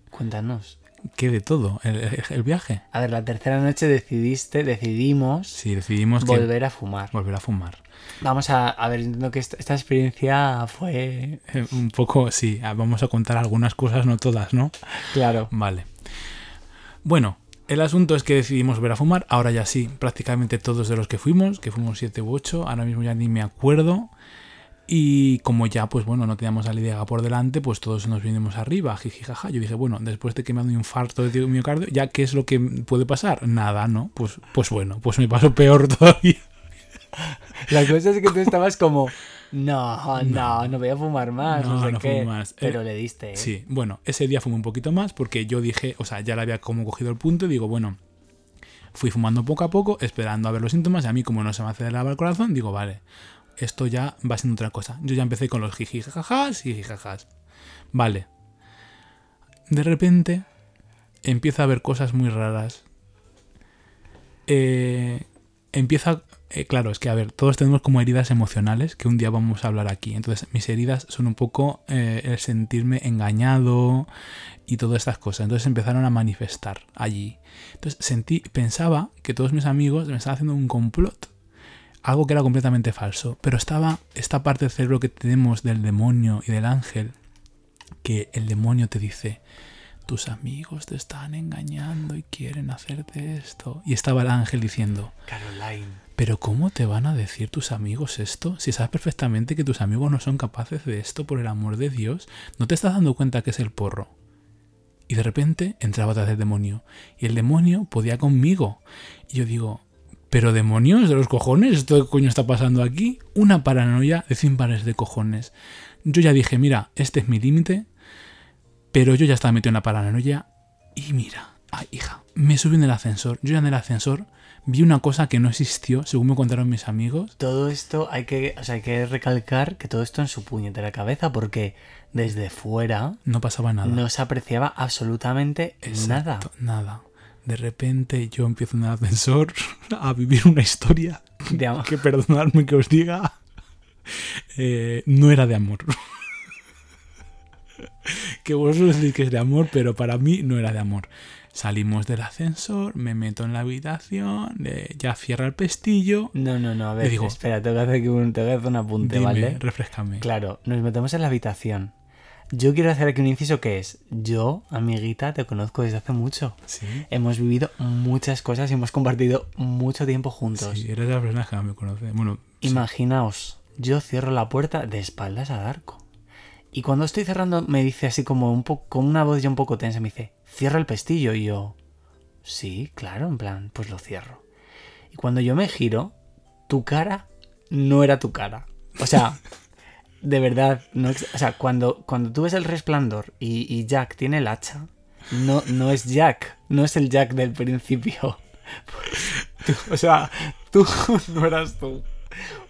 Cuéntanos. ¿Qué de todo? ¿El, el viaje? A ver, la tercera noche decidiste, decidimos Sí, decidimos que volver a fumar. volver a fumar. Vamos a, a ver, entiendo que esta, esta experiencia fue... Eh, Un poco, sí, vamos a contar algunas cosas, no todas, ¿no? Claro. Vale. Bueno, el asunto es que decidimos volver a fumar. Ahora ya sí, prácticamente todos de los que fuimos, que fuimos siete u ocho, ahora mismo ya ni me acuerdo. Y como ya, pues bueno, no teníamos a Lidia por delante, pues todos nos vinimos arriba, jiji, jaja. Yo dije, bueno, después de que me ha dado un infarto de miocardio, ¿ya qué es lo que puede pasar? Nada, ¿no? Pues, pues bueno, pues me pasó peor todavía. La cosa es que tú estabas como, no, no, no voy a fumar más, no, No, sé no qué. fumo más. Pero Eh, le diste, ¿eh? Sí, bueno, ese día fumé un poquito más porque yo dije, o sea, ya le había como cogido el punto y digo, bueno, fui fumando poco a poco, esperando a ver los síntomas y a mí como no se me aceleraba el corazón, digo, vale, esto ya va siendo otra cosa. Yo ya empecé con los jijijajas y jijijajas. Vale. De repente empieza a haber cosas muy raras. Eh, empieza... eh, claro, es que a ver, todos tenemos como heridas emocionales que un día vamos a hablar aquí. Entonces, mis heridas son un poco eh, el sentirme engañado y todas estas cosas. Entonces empezaron a manifestar allí. Entonces sentí, pensaba que todos mis amigos me estaban haciendo un complot. Algo que era completamente falso. Pero estaba esta parte del cerebro que tenemos del demonio y del ángel. Que el demonio te dice, tus amigos te están engañando y quieren hacerte esto. Y estaba el ángel diciendo, Caroline. Pero ¿cómo te van a decir tus amigos esto? Si sabes perfectamente que tus amigos no son capaces de esto por el amor de Dios, ¿no te estás dando cuenta que es el porro? Y de repente entraba atrás del demonio. Y el demonio podía conmigo. Y yo digo, ¿pero demonios de los cojones? ¿Esto qué coño está pasando aquí? Una paranoia de 100 pares de cojones. Yo ya dije, mira, este es mi límite. Pero yo ya estaba metido en la paranoia. Y mira, ay, hija, me subí en el ascensor. Yo ya en el ascensor vi una cosa que no existió, según me contaron mis amigos. Todo esto hay que, o sea, hay que recalcar que todo esto en su puñetera cabeza porque desde fuera No pasaba nada. no se apreciaba absolutamente nada. Exacto, Nada. De repente yo empiezo en el ascensor a vivir una historia De am- que perdonadme que os diga, eh, no era de amor. que vosotros decís que es de amor, pero para mí no era de amor. Salimos del ascensor, me meto en la habitación, eh, ya cierra el pestillo. No, no, no, a ver, digo- espera, tengo que hacer, aquí un, tengo que hacer un apunte, Dime, ¿vale? refrescame. Claro, nos metemos en la habitación. Yo quiero hacer aquí un inciso que es, yo, amiguita, te conozco desde hace mucho. Sí, Hemos vivido muchas cosas y hemos compartido mucho tiempo juntos. sí, eres la persona que me conoce. Bueno, sí. Imaginaos, yo cierro la puerta de espaldas a Darko. Y cuando estoy cerrando me dice así como un poco, con una voz ya un poco tensa, me dice, cierra el pestillo. Y yo, sí, claro, en plan, pues lo cierro. Y cuando yo me giro, tu cara no era tu cara. O sea, de verdad, no, o sea, cuando, cuando tú ves el resplandor y, y Jack tiene el hacha, no, no es Jack, no es el Jack del principio. Tú- o sea, tú no eras tú.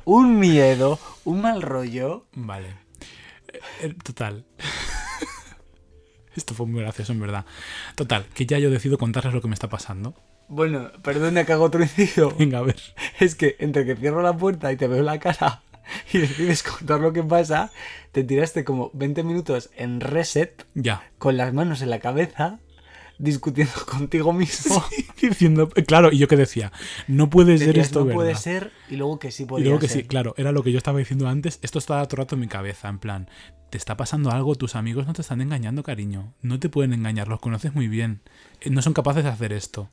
Un miedo, un mal rollo. Vale. Eh, eh, Total. Esto fue muy gracioso, en verdad. Total, que ya yo decido contarles lo que me está pasando. Bueno, perdona que hago otro inciso. Venga, a ver. Es que entre que cierro la puerta y te veo la cara y decides contar lo que pasa, te tiraste como 20 minutos en reset Ya. con las manos en la cabeza discutiendo contigo mismo. Diciendo, claro, y yo que decía, no puede ser esto no verdad. puede ser y luego que sí y podía luego que ser. sí, claro, era lo que yo estaba diciendo antes. Esto estaba todo el rato en mi cabeza, en plan, te está pasando algo, tus amigos no te están engañando, cariño. No te pueden engañar, los conoces muy bien. Eh, No son capaces de hacer esto.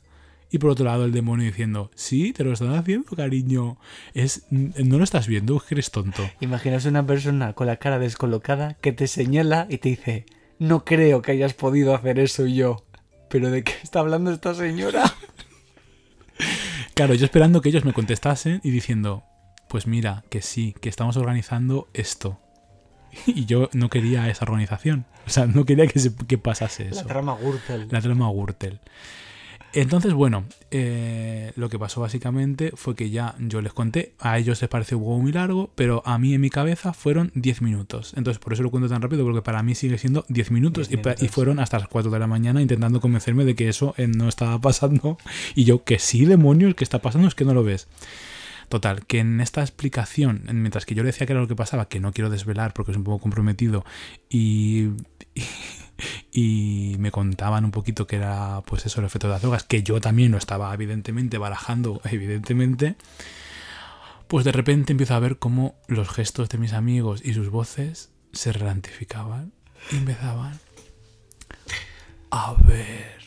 Y por otro lado, el demonio diciendo, sí, te lo están haciendo, cariño. Es, no lo estás viendo, que eres tonto. Imaginas una persona con la cara descolocada que te señala y te dice, no creo que hayas podido hacer eso y yo. ¿Pero de qué está hablando esta señora? Claro, yo esperando que ellos me contestasen y diciendo, pues mira, que sí, que estamos organizando esto. Y yo no quería esa organización. O sea, no quería que, se- que pasase La eso. trama Gürtel. La trama Gürtel. Entonces, bueno, eh, lo que pasó básicamente fue que ya yo les conté, a ellos les pareció un juego muy largo, pero a mí en mi cabeza fueron 10 minutos. Entonces, por eso lo cuento tan rápido, porque para mí sigue siendo 10 minutos, 10 y fueron hasta las 4 de la mañana intentando convencerme de que eso eh, no estaba pasando. Y yo, que sí, demonios, que está pasando, es que no lo ves. Total, que en esta explicación, en- mientras que yo le decía que era lo que pasaba, que no quiero desvelar porque es un poco comprometido, y, y, y me contaban un poquito que era pues eso el efecto de las drogas, que yo también lo estaba evidentemente barajando, evidentemente, pues de repente empiezo a ver cómo los gestos de mis amigos y sus voces se ralentificaban y empezaban a ver,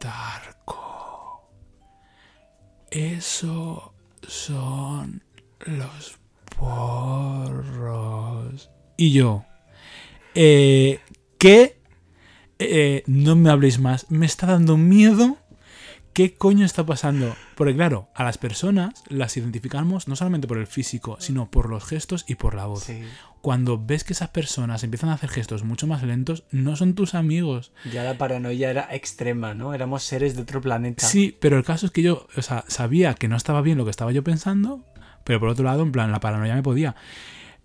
Darko, eso son los porros. Y yo, eh, ¿qué? Eh, no me habléis más, me está dando miedo. ¿Qué coño está pasando? Porque claro, a las personas las identificamos no solamente por el físico, sino por los gestos y por la voz. Sí. Cuando ves que esas personas empiezan a hacer gestos mucho más lentos, no son tus amigos. Ya la paranoia era extrema, ¿no? Éramos seres de otro planeta. Sí, pero el caso es que yo, o sea, sabía que no estaba bien lo que estaba yo pensando, pero por otro lado, en plan, la paranoia me podía.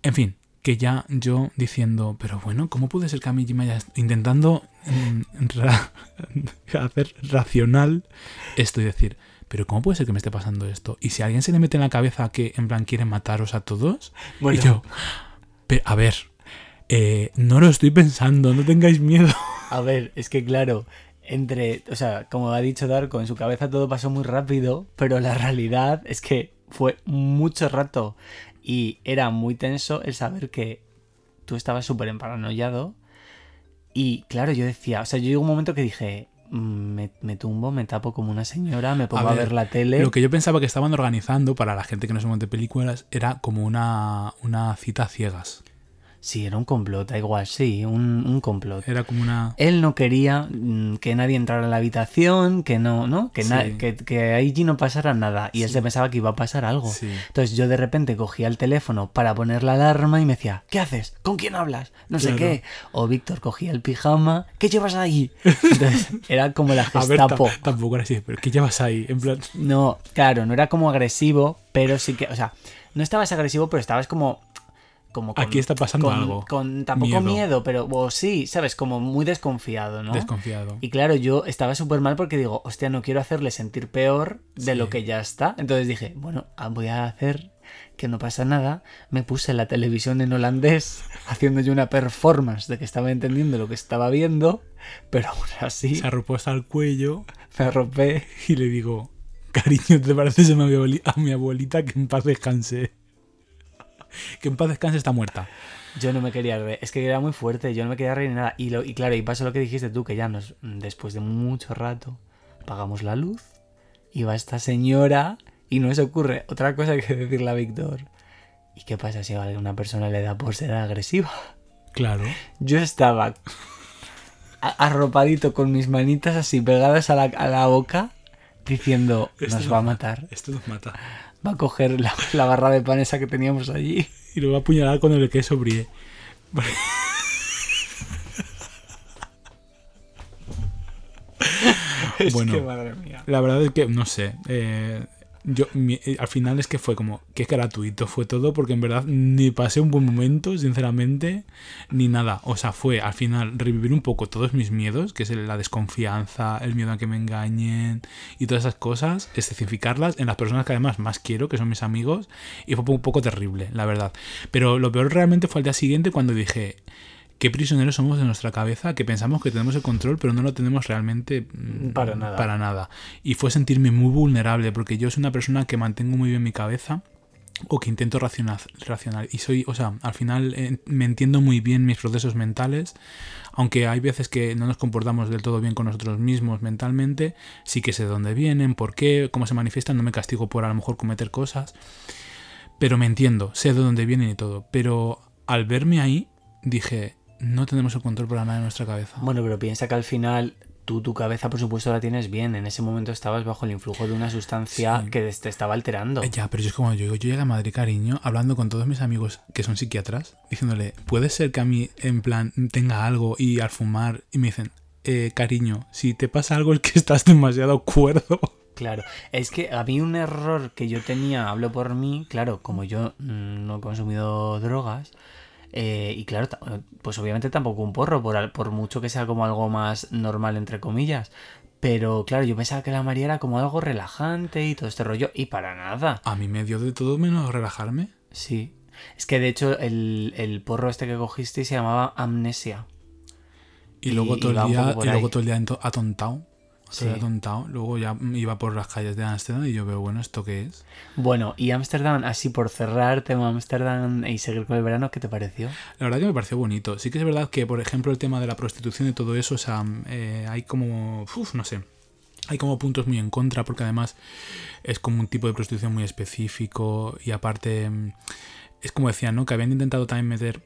En fin, que ya yo diciendo, pero bueno, ¿cómo puede ser que a mí me haya intentando mm, ra- hacer racional esto y decir, pero ¿cómo puede ser que me esté pasando esto? Y si a alguien se le mete en la cabeza que en plan quiere mataros a todos, Bueno. y yo, "Pe- a ver, eh, no lo estoy pensando, no tengáis miedo. A ver, es que claro, entre, o sea, como ha dicho Darko, en su cabeza todo pasó muy rápido, pero la realidad es que fue mucho rato y era muy tenso el saber que tú estabas súper emparanoiado y claro, yo decía, o sea, yo llegó un momento que dije, mm, me, me tumbo, me tapo como una señora, me pongo a, ver, ver la tele. Lo que yo pensaba que estaban organizando para la gente que no se monte películas era como una, una cita a ciegas. Sí, era un complot, da igual, sí, un, un complot. Era como una... Él no quería mm, que nadie entrara en la habitación, que no, ¿no? Que, Sí. que, que allí no pasara nada. Y él se pensaba que iba a pasar algo. Sí. Entonces yo de repente cogía el teléfono para poner la alarma y me decía, ¿qué haces? ¿Con quién hablas? No sé qué. O Víctor cogía el pijama, ¿qué llevas ahí? Entonces era como la A ver, gestapo. tampoco era así, pero ¿qué llevas ahí? En plan... No, claro, no era como agresivo, pero sí que, o sea, no estabas agresivo, pero estabas como... como con- Aquí está pasando con- algo. Con tampoco Miedo. miedo, pero o sí, ¿sabes? Como muy desconfiado, ¿no? Desconfiado. Y claro, yo estaba súper mal porque digo, hostia, no quiero hacerle sentir peor de Sí. lo que ya está. Entonces dije, bueno, ah, voy a hacer que no pasa nada. Me puse la televisión en holandés haciendo yo una performance de que estaba entendiendo lo que estaba viendo, pero aún así Se arropó hasta el cuello me arropé. y le digo, cariño, ¿te pareces a mi, abueli- a mi abuelita que en paz descanse? que en paz descanse está muerta. Yo no me quería reír, es que era muy fuerte, yo no me quería reír ni nada. Y, lo, y claro, y pasó lo que dijiste tú, que ya nos, después de mucho rato, apagamos la luz, y va esta señora, y no se ocurre otra cosa que decirle a Víctor. ¿Y qué pasa si a alguna persona le da por ser agresiva? Claro. Yo estaba arropadito con mis manitas así pegadas a la, a la boca, diciendo, Esto nos no- va a matar. Esto nos mata. Va a coger la, la barra de pan esa que teníamos allí. Y lo va a apuñalar con el queso brie. Es Bueno. que, madre mía. La verdad es que, no sé. eh, yo, eh, al final es que fue como que gratuito, fue todo, porque en verdad ni pasé un buen momento, sinceramente, ni nada. O sea, fue al final revivir un poco todos mis miedos, que es la desconfianza, el miedo a que me engañen y todas esas cosas, especificarlas en las personas que además más quiero, que son mis amigos, y fue un poco terrible, la verdad. Pero lo peor realmente fue al día siguiente cuando dije. Qué prisioneros somos de nuestra cabeza, que pensamos que tenemos el control, pero no lo tenemos realmente mm, Para nada. Para nada. Y fue sentirme muy vulnerable, porque yo soy una persona que mantengo muy bien mi cabeza o que intento racionar, racional. Y soy, o sea, al final eh, me entiendo muy bien mis procesos mentales, aunque hay veces que no nos comportamos del todo bien con nosotros mismos mentalmente, sí que sé de dónde vienen, por qué, cómo se manifiestan, no me castigo por a lo mejor cometer cosas, pero me entiendo, sé de dónde vienen y todo. Pero al verme ahí, dije, no tenemos el control para nada de nuestra cabeza. Bueno, pero piensa que al final tú tu cabeza, por supuesto, la tienes bien. En ese momento estabas bajo el influjo de una sustancia Sí. que te estaba alterando. Ya, pero yo es como yo yo llegué a Madrid, cariño, hablando con todos mis amigos que son psiquiatras, diciéndole, puede ser que a mí, en plan, tenga algo y al fumar, y me dicen, eh, cariño, si te pasa algo es que estás demasiado cuerdo. Claro, es que a mí un error que yo tenía, hablo por mí, claro, como yo mm, no he consumido drogas, eh, y claro, pues obviamente tampoco un porro, por, por mucho que sea como algo más normal, entre comillas. Pero claro, yo pensaba que la María era como algo relajante y todo este rollo, y para nada. A mí me dio de todo menos relajarme. Sí. Es que de hecho el, el porro este que cogiste se llamaba amnesia. Y, luego todo el día, y luego todo el día ento- atontado. Sí. Atontado. Luego ya iba por las calles de Ámsterdam y yo veo, bueno, ¿esto qué es? Bueno, y Ámsterdam, así por cerrar tema Ámsterdam y seguir con el verano, ¿qué te pareció? La verdad que me pareció bonito. Sí que es verdad que, por ejemplo, el tema de la prostitución y todo eso, o sea, eh, hay como, uf, no sé, hay como puntos muy en contra porque además es como un tipo de prostitución muy específico y aparte mm, es como decían, ¿no? Que habían intentado también meter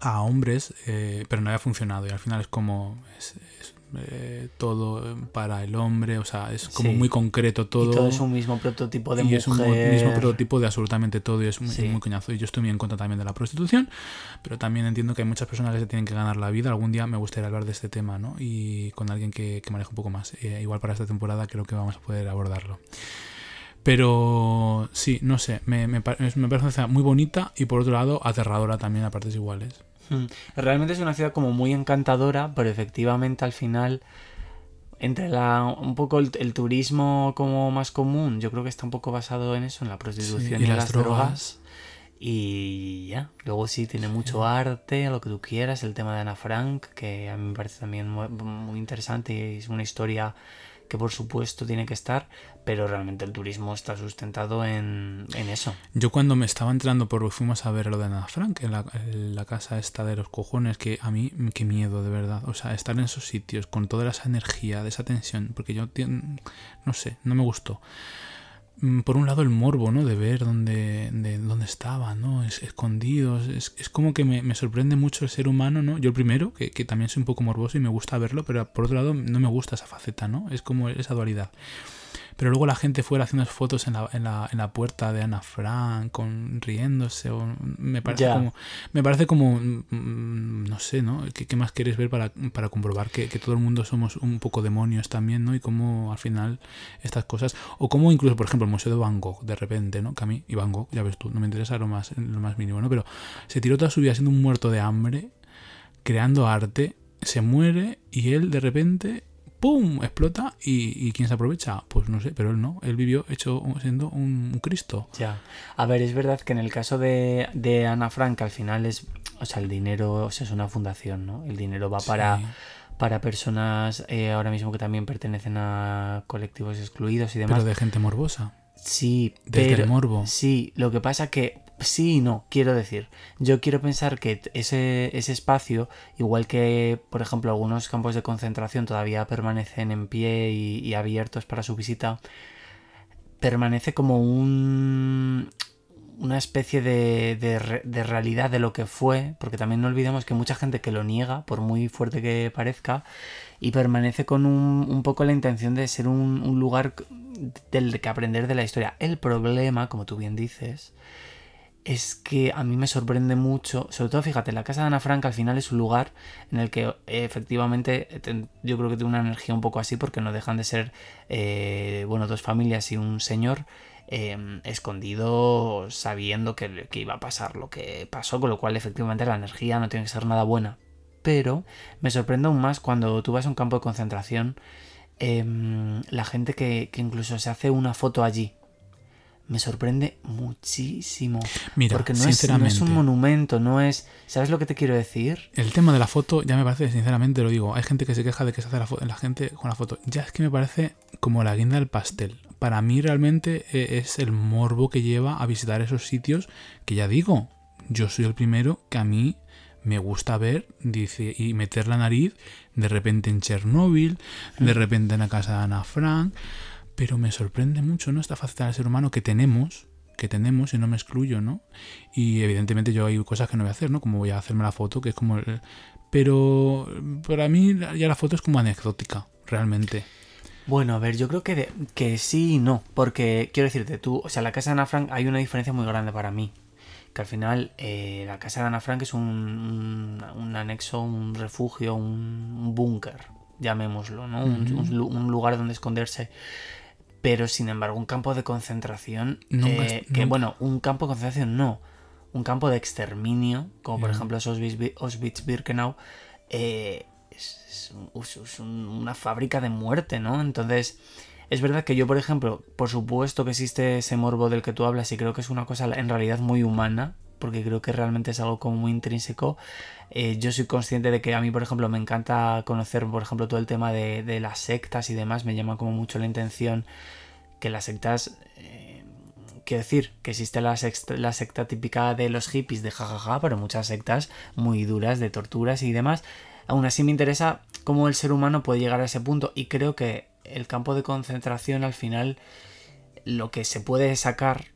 a hombres, eh, pero no había funcionado y al final es como es, es, eh, todo para el hombre, o sea, es como Sí. muy concreto todo. Y todo es un mismo prototipo de y mujer. es un mo- mismo prototipo de absolutamente todo y es muy, Sí. muy coñazo. Y yo estoy muy en contra también de la prostitución, pero también entiendo que hay muchas personas que se tienen que ganar la vida. Algún día me gustaría hablar de este tema, ¿no? Y con alguien que, que maneje un poco más. Eh, igual para esta temporada creo que vamos a poder abordarlo. Pero sí, no sé, me, me, me parece muy bonita y por otro lado aterradora también a partes iguales. Mm. Realmente es una ciudad como muy encantadora, pero efectivamente al final, entre la un poco el, el turismo como más común, yo creo que está un poco basado en eso, en la prostitución Sí, y, las drogas. Y ya, luego sí, tiene mucho arte, lo que tú quieras, el tema de Ana Frank, que a mí me parece también muy, muy interesante y es una historia que por supuesto tiene que estar, pero realmente el turismo está sustentado en, en eso. Yo cuando me estaba entrando por fuimos a ver lo de Ana Frank en la, en la casa esta de los cojones, que a mí qué miedo de verdad, o sea, estar en esos sitios con toda esa energía, de esa tensión, porque yo no sé, no me gustó. Mm, Por un lado el morbo, ¿no? De ver dónde, de dónde estaban, ¿no? Es, escondidos. Es, es como que me, me sorprende mucho el ser humano, ¿no? Yo el primero, que, que también soy un poco morboso y me gusta verlo, pero por otro lado no me gusta esa faceta, ¿no? Es como esa dualidad. Pero luego la gente fuera haciendo fotos en la, en la, en la puerta de Ana Frank, con, riéndose. O, me parece como. Me parece como. mm, No sé, ¿no? ¿Qué, qué más quieres ver para, para comprobar que, que todo el mundo somos un poco demonios también, ¿no? Y cómo al final estas cosas. O como incluso, por ejemplo, el Museo de Van Gogh, de repente, ¿no? Que a mí, y Van Gogh, ya ves tú, no me interesa lo más, lo más mínimo, ¿no? Pero se tiró toda su vida siendo un muerto de hambre, creando arte, se muere y él de repente. ¡Pum! explota y, y ¿quién se aprovecha? Pues no sé, pero él no. Él vivió hecho siendo un, Cristo. Ya. A ver, es verdad que en el caso de, de Ana Frank, al final es. O sea, el dinero o sea, es una fundación, ¿no? El dinero va para, para personas eh, ahora mismo que también pertenecen a colectivos excluidos y demás. Pero de gente morbosa. Sí, Desde el pero. morbo. Sí, lo que pasa que. Sí y no, quiero decir. Yo quiero pensar que ese, ese espacio, igual que, por ejemplo, algunos campos de concentración todavía permanecen en pie y, y abiertos para su visita, permanece como un, una especie de, de de realidad de lo que fue, porque también no olvidemos que mucha gente que lo niega, por muy fuerte que parezca, y permanece con un, un poco la intención de ser un, un lugar del que aprender de la historia. El problema, como tú bien dices, es que a mí me sorprende mucho, sobre todo fíjate, la casa de Ana Frank al final es un lugar en el que efectivamente yo creo que tiene una energía un poco así porque no dejan de ser, eh, bueno, dos familias y un señor eh, escondido sabiendo que, que iba a pasar lo que pasó, con lo cual efectivamente la energía no tiene que ser nada buena. Pero me sorprende aún más cuando tú vas a un campo de concentración, em, la gente que, que incluso se hace una foto allí. Me sorprende muchísimo. Mira, porque no es, no sinceramente. es un monumento, no es... ¿Sabes lo que te quiero decir? El tema de la foto, ya me parece, sinceramente lo digo, hay gente que se queja de que se hace la, la gente con la foto. Ya es que me parece como la guinda del pastel. Para mí realmente eh, es el morbo que lleva a visitar esos sitios que ya digo, yo soy el primero que a mí me gusta ver dice, y meter la nariz de repente en Chernóbil, de repente en la casa de Ana Frank, pero me sorprende mucho ¿no? esta faceta del ser humano que tenemos que tenemos y no me excluyo, ¿no? Y evidentemente yo hay cosas que no voy a hacer, ¿no? Como voy a hacerme la foto, que es como... el- Pero para mí ya la foto es como anecdótica, realmente. Bueno, a ver, yo creo que, de- que sí y no. Porque quiero decirte, tú, o sea, la casa de Ana Frank hay una diferencia muy grande para mí. Que al final eh, la casa de Ana Frank es un, un, un anexo, un refugio, un, un búnker, llamémoslo, ¿no? Un- lugar donde esconderse. Pero sin embargo, un campo de concentración. Nunca eh, que nunca. bueno, un campo de concentración no. Un campo de exterminio, como por ejemplo es Auschwitz- Auschwitz-Birkenau, eh, es, es un- es un- una fábrica de muerte, ¿no? Entonces, es verdad que yo, por ejemplo, por supuesto que existe ese morbo del que tú hablas y creo que es una cosa en realidad muy humana, porque creo que realmente es algo como muy intrínseco. Eh, yo soy consciente de que a mí, por ejemplo, me encanta conocer, por ejemplo, todo el tema de, las sectas y demás, me llama como mucho la intención que las sectas... eh, quiero decir, que existe la, secta típica de los hippies de jajaja, pero muchas sectas muy duras de torturas y demás. Aún así me interesa cómo el ser humano puede llegar a ese punto y creo que el campo de concentración al final lo que se puede sacar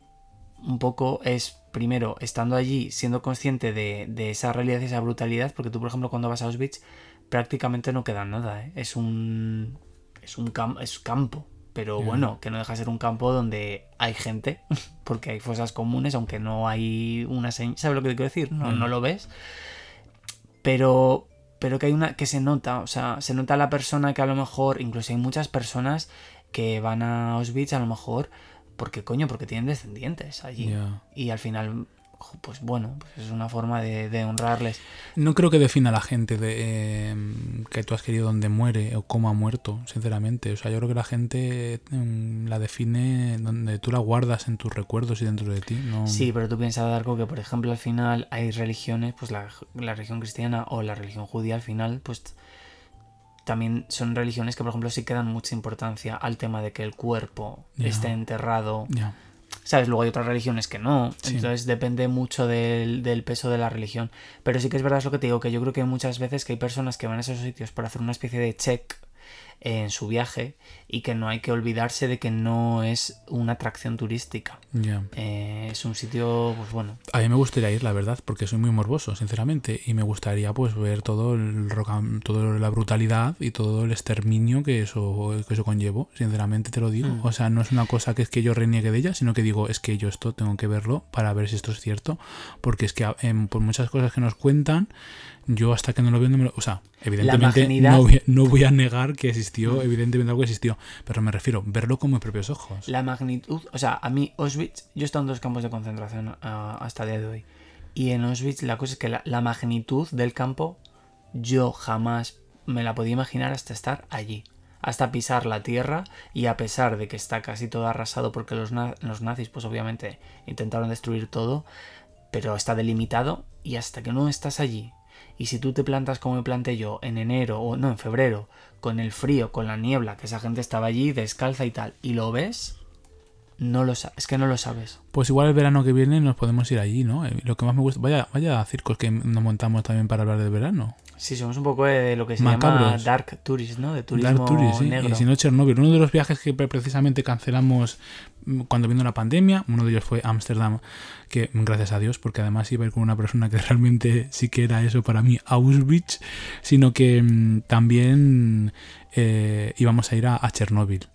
un poco es primero estando allí siendo consciente de, de esa realidad y esa brutalidad porque tú por ejemplo cuando vas a Auschwitz prácticamente no queda nada ¿eh? es un es un cam- es campo pero bueno que no deja de ser un campo donde hay gente porque hay fosas comunes aunque no hay una señal ¿sabes lo que te quiero decir? no, Mm. no lo ves pero pero que hay una que se nota, o sea, se nota la persona que a lo mejor, incluso hay muchas personas que van a Auschwitz a lo mejor porque coño, porque tienen descendientes allí. Y al final, pues bueno, pues es una forma de, de honrarles. No creo que defina a la gente de eh, que tú has querido dónde muere o cómo ha muerto, sinceramente. O sea, yo creo que la gente mm, la define donde tú la guardas en tus recuerdos y dentro de ti. No... Sí, pero tú piensas, Darko, que por ejemplo al final hay religiones, pues la, la religión cristiana o la religión judía al final, pues también son religiones que por ejemplo sí que dan mucha importancia al tema de que el cuerpo Ya. esté enterrado Ya. ¿Sabes? Luego hay otras religiones que no. Sí. Entonces depende mucho del, del peso de la religión. Pero sí que es verdad es lo que te digo, que yo creo que muchas veces que hay personas que van a esos sitios para hacer una especie de check en su viaje y que no hay que olvidarse de que no es una atracción turística. Ya. Eh, es un sitio, pues bueno. A mí me gustaría ir, la verdad, porque soy muy morboso, sinceramente, y me gustaría pues ver todo el rock toda la brutalidad y todo el exterminio que eso que eso conllevó, sinceramente te lo digo. Mm. O sea, no es una cosa que es que yo reniegue de ella, sino que digo, es que yo esto tengo que verlo para ver si esto es cierto, porque es que em, por muchas cosas que nos cuentan, yo hasta que no lo veo no me lo, o sea, evidentemente no voy, no voy a negar que existió, evidentemente algo existió, pero me refiero verlo con mis propios ojos. La magnitud, o sea, a mí Auschwitz, yo he estado en dos campos de concentración ah, hasta el día de hoy. Y en Auschwitz la cosa es que la, magnitud del campo yo jamás me la podía imaginar hasta estar allí. Hasta pisar la tierra y a pesar de que está casi todo arrasado porque los, los nazis pues obviamente intentaron destruir todo, pero está delimitado y hasta que no estás allí y si tú te plantas como me planté yo en enero o no en febrero con el frío, con la niebla, que esa gente estaba allí descalza y tal, y lo ves, no lo sabes, es que no lo sabes. Pues igual el verano que viene nos podemos ir allí, ¿no? Eh, Lo que más me gusta, vaya, vaya circos que nos montamos también para hablar del verano. Sí, somos un poco de lo que se llama dark tourist, ¿no? De turismo Dark Tourist, sí. negro. Y si no, Chernobyl. Uno de los viajes que pre- precisamente cancelamos mm, cuando vino la pandemia, uno de ellos fue Ámsterdam, que mm, gracias a Dios, porque además iba a ir con una persona que realmente sí que era eso para mí, Auschwitz, sino que mm, también eh, íbamos a ir a, a Chernóbil.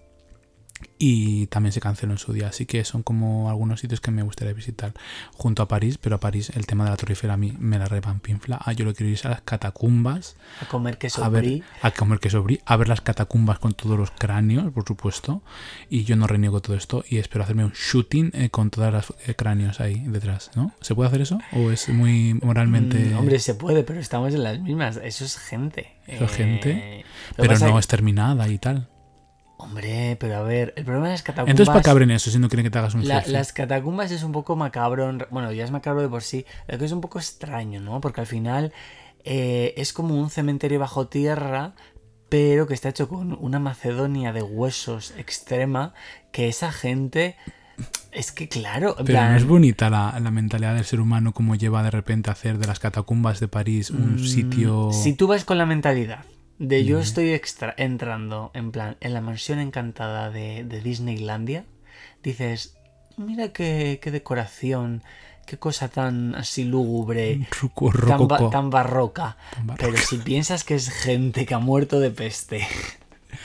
Y también se canceló en su día, así que son como algunos sitios que me gustaría visitar junto a París, pero a París el tema de la Torre Eiffel a mí me la repampinfla. Ah, yo lo quiero ir a las catacumbas, a comer queso a ver, brie. a comer queso brie, a ver las catacumbas con todos los cráneos, por supuesto. Y yo no reniego todo esto y espero hacerme un shooting eh, con todas las eh, cráneos ahí detrás, ¿no? ¿Se puede hacer eso? ¿O es muy moralmente.? Mm, hombre, se puede, pero estamos en las mismas. Eso es gente. Eso es gente, Eh, pero no es- exterminada y tal. Hombre, pero a ver, el problema de las catacumbas... Entonces, ¿para qué abren eso si no quieren que te hagas un La- selfie? las catacumbas es un poco re- Bueno, ya es macabro de por sí. Lo que es un poco extraño, ¿no? Porque al final eh, es como un cementerio bajo tierra, pero que está hecho con una macedonia de huesos extrema. Que esa gente. Es que, claro. Pero no es bonita la, la mentalidad del ser humano como lleva de repente a hacer de las catacumbas de París un mm, sitio... Si tú vas con la mentalidad de yo estoy extra entrando en plan en la mansión encantada de, de Disneylandia, dices, mira qué, qué decoración, qué cosa tan así lúgubre. Ruco- tan, ba- rococó. tan barroca. Tan barroca. Pero si piensas que es gente que ha muerto de peste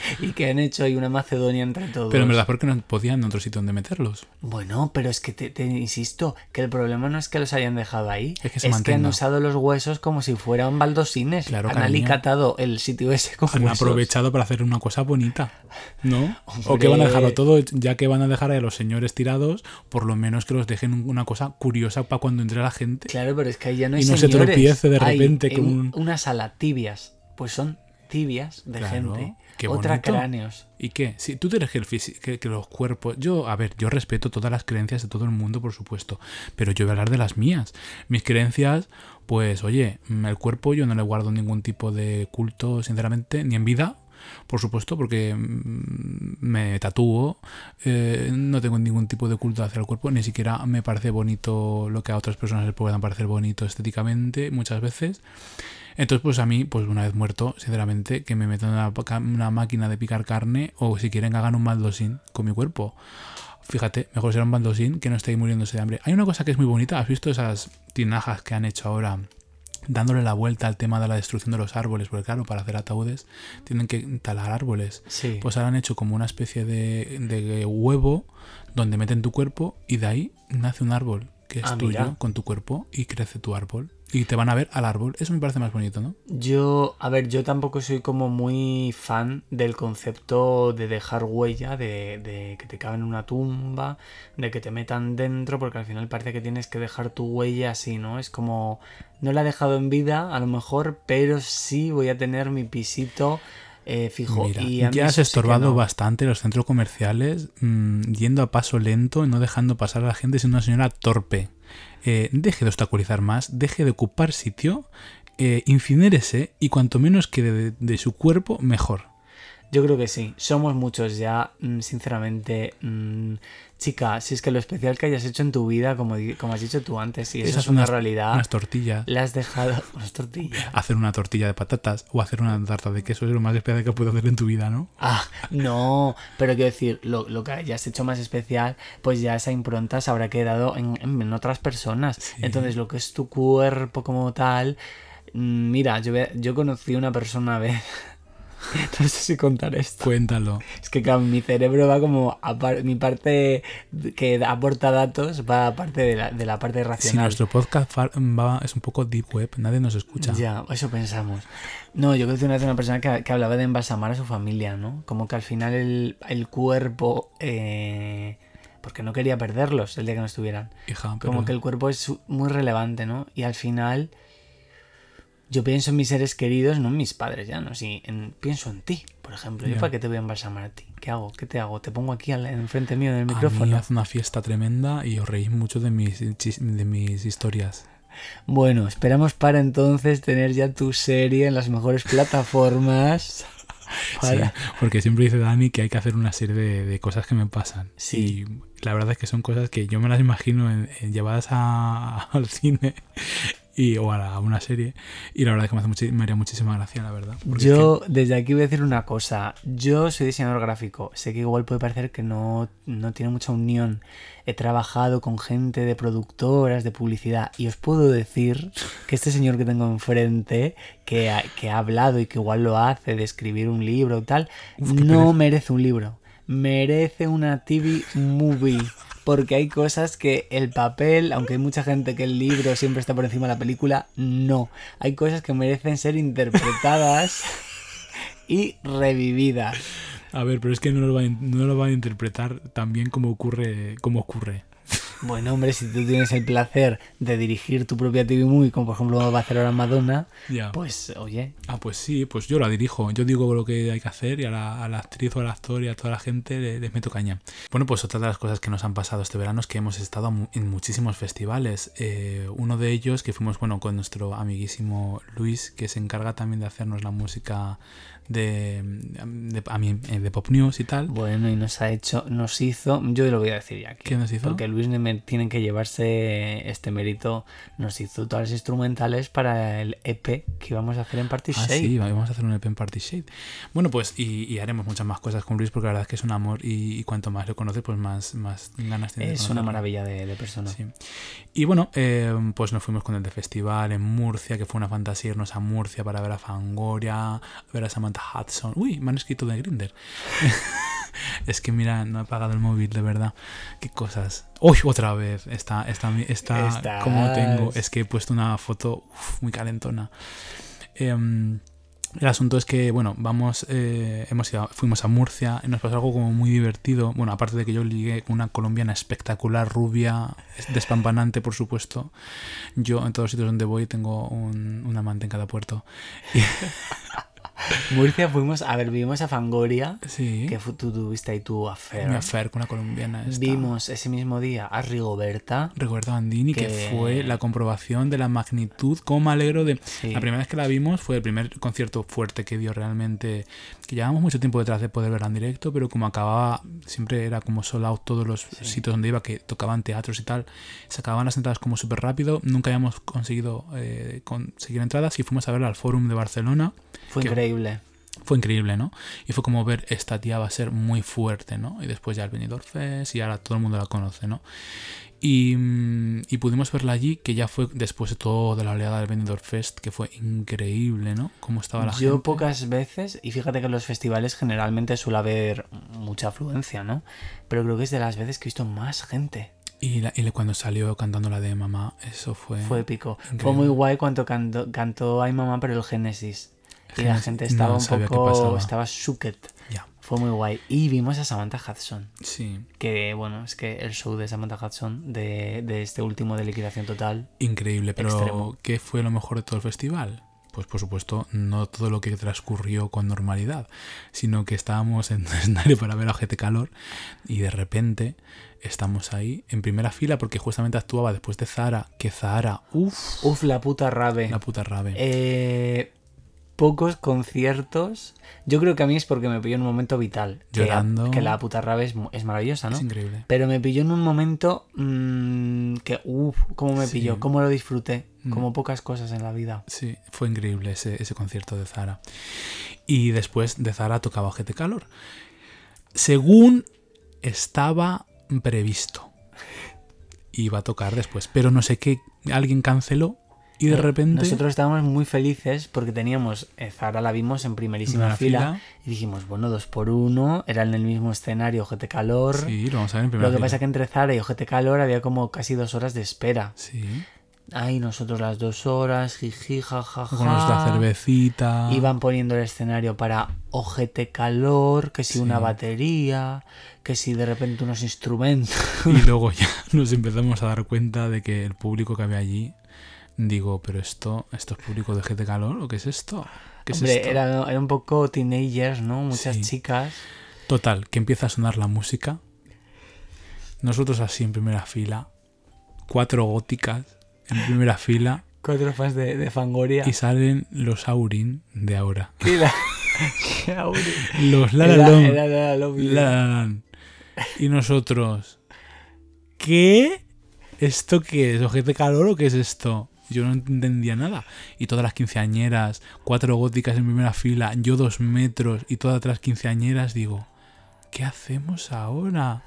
y que han hecho ahí una Macedonia entre todos. Pero en verdad, ¿por qué no podían en otro sitio donde meterlos? Bueno, pero es que te, te insisto que el problema no es que los hayan dejado ahí, Es que se han mantenga. usado los huesos como si fueran baldosines. Claro, han cariño. alicatado el sitio ese con Han huesos. aprovechado para hacer una cosa bonita, ¿no? O que van a dejarlo todo, ya que van a dejar a los señores tirados, por lo menos que los dejen una cosa curiosa para cuando entre la gente. Claro, pero es que ahí ya no hay Y no se señores. tropiece de Hay repente con un- una sala tibias. Pues son tibias de Claro, gente, qué otra bonito. cráneos. ¿Y qué? Si tú tienes que, que, que los cuerpos... Yo, a ver, yo respeto todas las creencias de todo el mundo, por supuesto, pero yo voy a hablar de las mías. Mis creencias, pues, oye, mm, el cuerpo yo no le guardo ningún tipo de culto, sinceramente, ni en vida, por supuesto, porque mm, me tatúo, eh, no tengo ningún tipo de culto hacia el cuerpo, ni siquiera me parece bonito lo que a otras personas les puedan parecer bonito estéticamente, muchas veces. Entonces, pues a mí, pues una vez muerto, sinceramente, que me metan en una, una máquina de picar carne o si quieren que hagan un baldosín con mi cuerpo. Fíjate, mejor será un baldosín que no esté ahí muriéndose de hambre. Hay una cosa que es muy bonita, ¿has visto esas tinajas que han hecho ahora? Dándole la vuelta al tema de la destrucción de los árboles, porque claro, para hacer ataúdes tienen que talar árboles. Sí. Pues ahora han hecho como una especie de, de huevo donde meten tu cuerpo y de ahí nace un árbol que es Ah, tuyo mira. con tu cuerpo y crece tu árbol. Y te van a ver al árbol. Eso me parece más bonito, ¿no? Yo, a ver, yo tampoco soy como muy fan del concepto de dejar huella, de, de que te caben en una tumba, de que te metan dentro, porque al final parece que tienes que dejar tu huella así, ¿no? Es como, no la he dejado en vida, a lo mejor, pero sí voy a tener mi pisito eh, fijo. Mira, y ya has sí estorbado no. bastante los centros comerciales mm, yendo a paso lento y no dejando pasar a la gente siendo una señora torpe. Eh, deje de obstaculizar más, deje de ocupar sitio, eh, incinérese y cuanto menos quede de, su cuerpo, mejor. Yo creo que sí, somos muchos ya, mm, sinceramente. Chica, si es que lo especial que hayas hecho en tu vida, como, como has dicho tú antes, y eso Esas es una unas- realidad, Unas tortillas. le has dejado unas tortillas. Hacer una tortilla de patatas o hacer una tarta de queso es lo más especial que puedes hacer en tu vida, ¿no? Ah, no, pero quiero decir, lo, lo que hayas hecho más especial, pues ya esa impronta se habrá quedado en, en- otras personas. Entonces, lo que es tu cuerpo como tal, mm, mira, yo, yo conocí una persona a vez. No sé si contar esto. Cuéntalo. Es que claro, mi cerebro va como a par- mi parte que aporta datos va aparte de la, de la parte Si racional. nuestro podcast va- es un poco deep web, nadie nos escucha. Ya, eso pensamos. No, yo conocí una vez a una persona que, que hablaba de embalsamar a su familia, ¿no? Como que al final el, el cuerpo, eh, porque no quería perderlos el día que no estuvieran. Hija, pero Como que el cuerpo es muy relevante, ¿no? Y al final yo pienso en mis seres queridos, no en mis padres ya, ¿no? Sí, en- pienso en ti, por ejemplo. ¿Yo para qué te voy a embalsamar a ti? ¿Qué hago? ¿Qué te hago? ¿Te pongo aquí al- enfrente mío en el a mí micrófono? hace una fiesta tremenda y os reís mucho de mis, de mis historias. Bueno, esperamos para entonces tener ya tu serie en las mejores plataformas. Para- Sí, porque siempre dice Dani que hay que hacer una serie de, de cosas que me pasan. Sí. Y la verdad es que son cosas que yo me las imagino en- en llevadas a- al cine y, o a, la- a una serie. Y la verdad es que me, hace muchi- me haría muchísima gracia, la verdad. Yo desde aquí voy a decir una cosa. Yo soy diseñador gráfico. Sé que igual puede parecer que no, no tiene mucha unión. He trabajado con gente de productoras, de publicidad. Y os puedo decir que este señor que tengo enfrente, que ha, que ha hablado y que igual lo hace de escribir un libro y tal, Uf, no pereza. merece un libro. Merece una TV movie. Porque hay cosas que el papel, aunque hay mucha gente que el libro siempre está por encima de la película, no. Hay cosas que merecen ser interpretadas y revividas. A ver, pero es que no lo, va no lo a interpretar tan bien como ocurre. Como ocurre. Bueno, hombre, si tú tienes el placer de dirigir tu propia TV movie, como por ejemplo va a hacer ahora Madonna, pues oye, Ah, pues sí, pues yo la dirijo. Yo digo lo que hay que hacer y a la, a la actriz o al actor y a toda la gente le- les meto caña. Bueno, pues otra de las cosas que nos han pasado este verano es que hemos estado en muchísimos festivales. Eh, uno de ellos que fuimos, bueno, con nuestro amiguísimo Luis, que se encarga también de hacernos la música de, de, a mí, eh, de Pop News y tal. bueno, y nos ha hecho, nos hizo, yo lo voy a decir ya aquí. ¿Qué nos hizo? Porque Luis me tienen que llevarse este mérito, nos hizo todas las instrumentales para el EP que íbamos a hacer en Party Ah, Shade. sí, vamos a hacer un EP en Party Shade. Bueno, pues y, y haremos muchas más cosas con Luis porque la verdad es que es un amor y, y cuanto más lo conoces, pues más, más ganas tienes de es una maravilla de, de persona. Sí. Y bueno, eh, pues nos fuimos con el de festival en Murcia, que fue una fantasía irnos a Murcia para ver a Fangoria, ver a Samantha Hudson. Uy, me han escrito de Grinder. es que mira, no he pagado el móvil, de verdad. Qué cosas. Uy, otra vez. Está, está, está Estás. como tengo. Es que he puesto una foto uf, muy calentona. Em, el asunto es que, bueno, vamos, eh, hemos ido, fuimos a Murcia y nos pasó algo como muy divertido. Bueno, aparte de que yo ligué con una colombiana espectacular, rubia, despampanante, por supuesto. Yo en todos los sitios donde voy tengo un, un amante en cada puerto. Y, Murcia fuimos, a ver, vimos a Fangoria, Sí. que tú tuviste ahí tu affair. Mi affair con la colombiana. esta. Vimos ese mismo día a Rigoberta. Recuerdo a Andini, que... que- fue la comprobación de la magnitud. Cómo me alegro de. Sí. La primera vez que la vimos fue el primer concierto fuerte que dio realmente. Que llevábamos mucho tiempo detrás de poder verla en directo, pero como acababa, siempre era como sold out todos los sitios donde iba, que tocaban teatros y tal. Se acababan las entradas como súper rápido. Nunca habíamos conseguido eh, conseguir entradas y fuimos a verla al Forum de Barcelona. Fue que- increíble. Fue increíble, ¿no? Y fue como ver esta tía va a ser muy fuerte, ¿no? Y después ya el Benidorm Fest y ahora todo el mundo la conoce, ¿no? Y, mm, y pudimos verla allí, que ya fue después de toda la oleada del Benidorm Fest, que fue increíble, ¿no? Cómo estaba la Yo gente. pocas veces, y fíjate que en los festivales generalmente suele haber mucha afluencia, ¿no? Pero creo que es de las veces que he visto más gente. Y, la- y cuando salió cantando la de mamá, eso fue... Fue épico. Fue muy guay cuando cantó, cantó Ay Mamá, pero el Génesis. Y la gente no estaba un sabía qué poco. Estaba shooked. Ya, Fue muy guay. Y vimos a Samantha Hudson. sí. Que bueno, es que el show de Samantha Hudson, de, de este último de liquidación total. Increíble, pero Extremo. ¿qué fue lo mejor de todo el festival? Pues por supuesto, no todo lo que transcurrió con normalidad, sino que estábamos en el escenario para ver a GT Calor y de repente estamos ahí en primera fila porque justamente actuaba después de Zara, que Zara, uff, Uf, la puta rave. la puta rave. Eh, pocos conciertos. Yo creo que a mí es porque me pilló en un momento vital. Que- Llorando. Que, la puta rave es, maravillosa, ¿no? Es increíble. Pero me pilló en un momento mm, que, uff, cómo me Sí. pilló, cómo lo disfruté. Mm. Como pocas cosas en la vida. Sí, fue increíble ese, ese concierto de Zara. Y después de Zara tocaba GT Calor. Según estaba previsto. Iba a tocar después. Pero no sé qué. Alguien canceló. Y de repente. Nosotros estábamos muy felices porque teníamos, eh, Zara la vimos en primerísima fila, fila. y dijimos, bueno, dos por uno, era en el mismo escenario Ojete Calor. Sí, lo vamos a ver en primera Lo que fila. pasa que entre Zara y Ojete Calor había como casi dos horas de espera. Sí. Ay, nosotros las dos horas, jiji, jajaja. Con nuestra cervecita. Iban poniendo el escenario para ojete calor, que si Sí. una batería, que si de repente unos instrumentos. Y luego ya nos empezamos a dar cuenta de que el público que había allí. Digo, pero esto, esto es público de GT Calor o qué es esto? ¿Qué es Hombre, esto? era, era un poco teenagers, ¿no? Muchas Sí. chicas. Total, que empieza a sonar la música. Nosotros así en primera fila. Cuatro góticas en primera fila. Cuatro fans de, de Fangoria. Y salen los Aurin de ahora. La- Qué aburrido. Los La. Y nosotros. ¿Qué? ¿Esto qué es? ¿Ojete calor o qué es esto? Yo no entendía nada. Y todas las quinceañeras, cuatro góticas en primera fila, yo dos metros y todas las quinceañeras, digo, ¿qué hacemos ahora?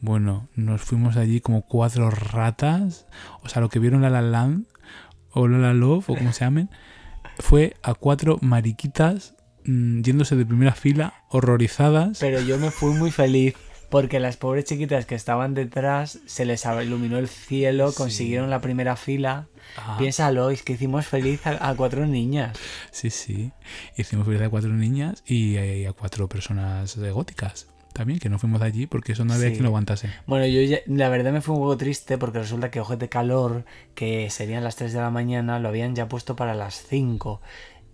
Bueno, nos fuimos allí como cuatro ratas. O sea, lo que vieron La La Land o La La Love o como se llamen, fue a cuatro mariquitas mm, yéndose de primera fila, horrorizadas. Pero yo me fui muy feliz porque las pobres chiquitas que estaban detrás se les iluminó el cielo, Sí. consiguieron la primera fila. Ah, Piénsalo, es que hicimos feliz a, a cuatro niñas. Sí, sí. Hicimos feliz a cuatro niñas y, eh, a cuatro personas eh, góticas también, que no fuimos de allí porque eso no había Sí. quien lo aguantase. Bueno, yo ya- la verdad me fui un poco triste porque resulta que Ojete Calor, que serían las 3 de la mañana, lo habían ya puesto para las 5.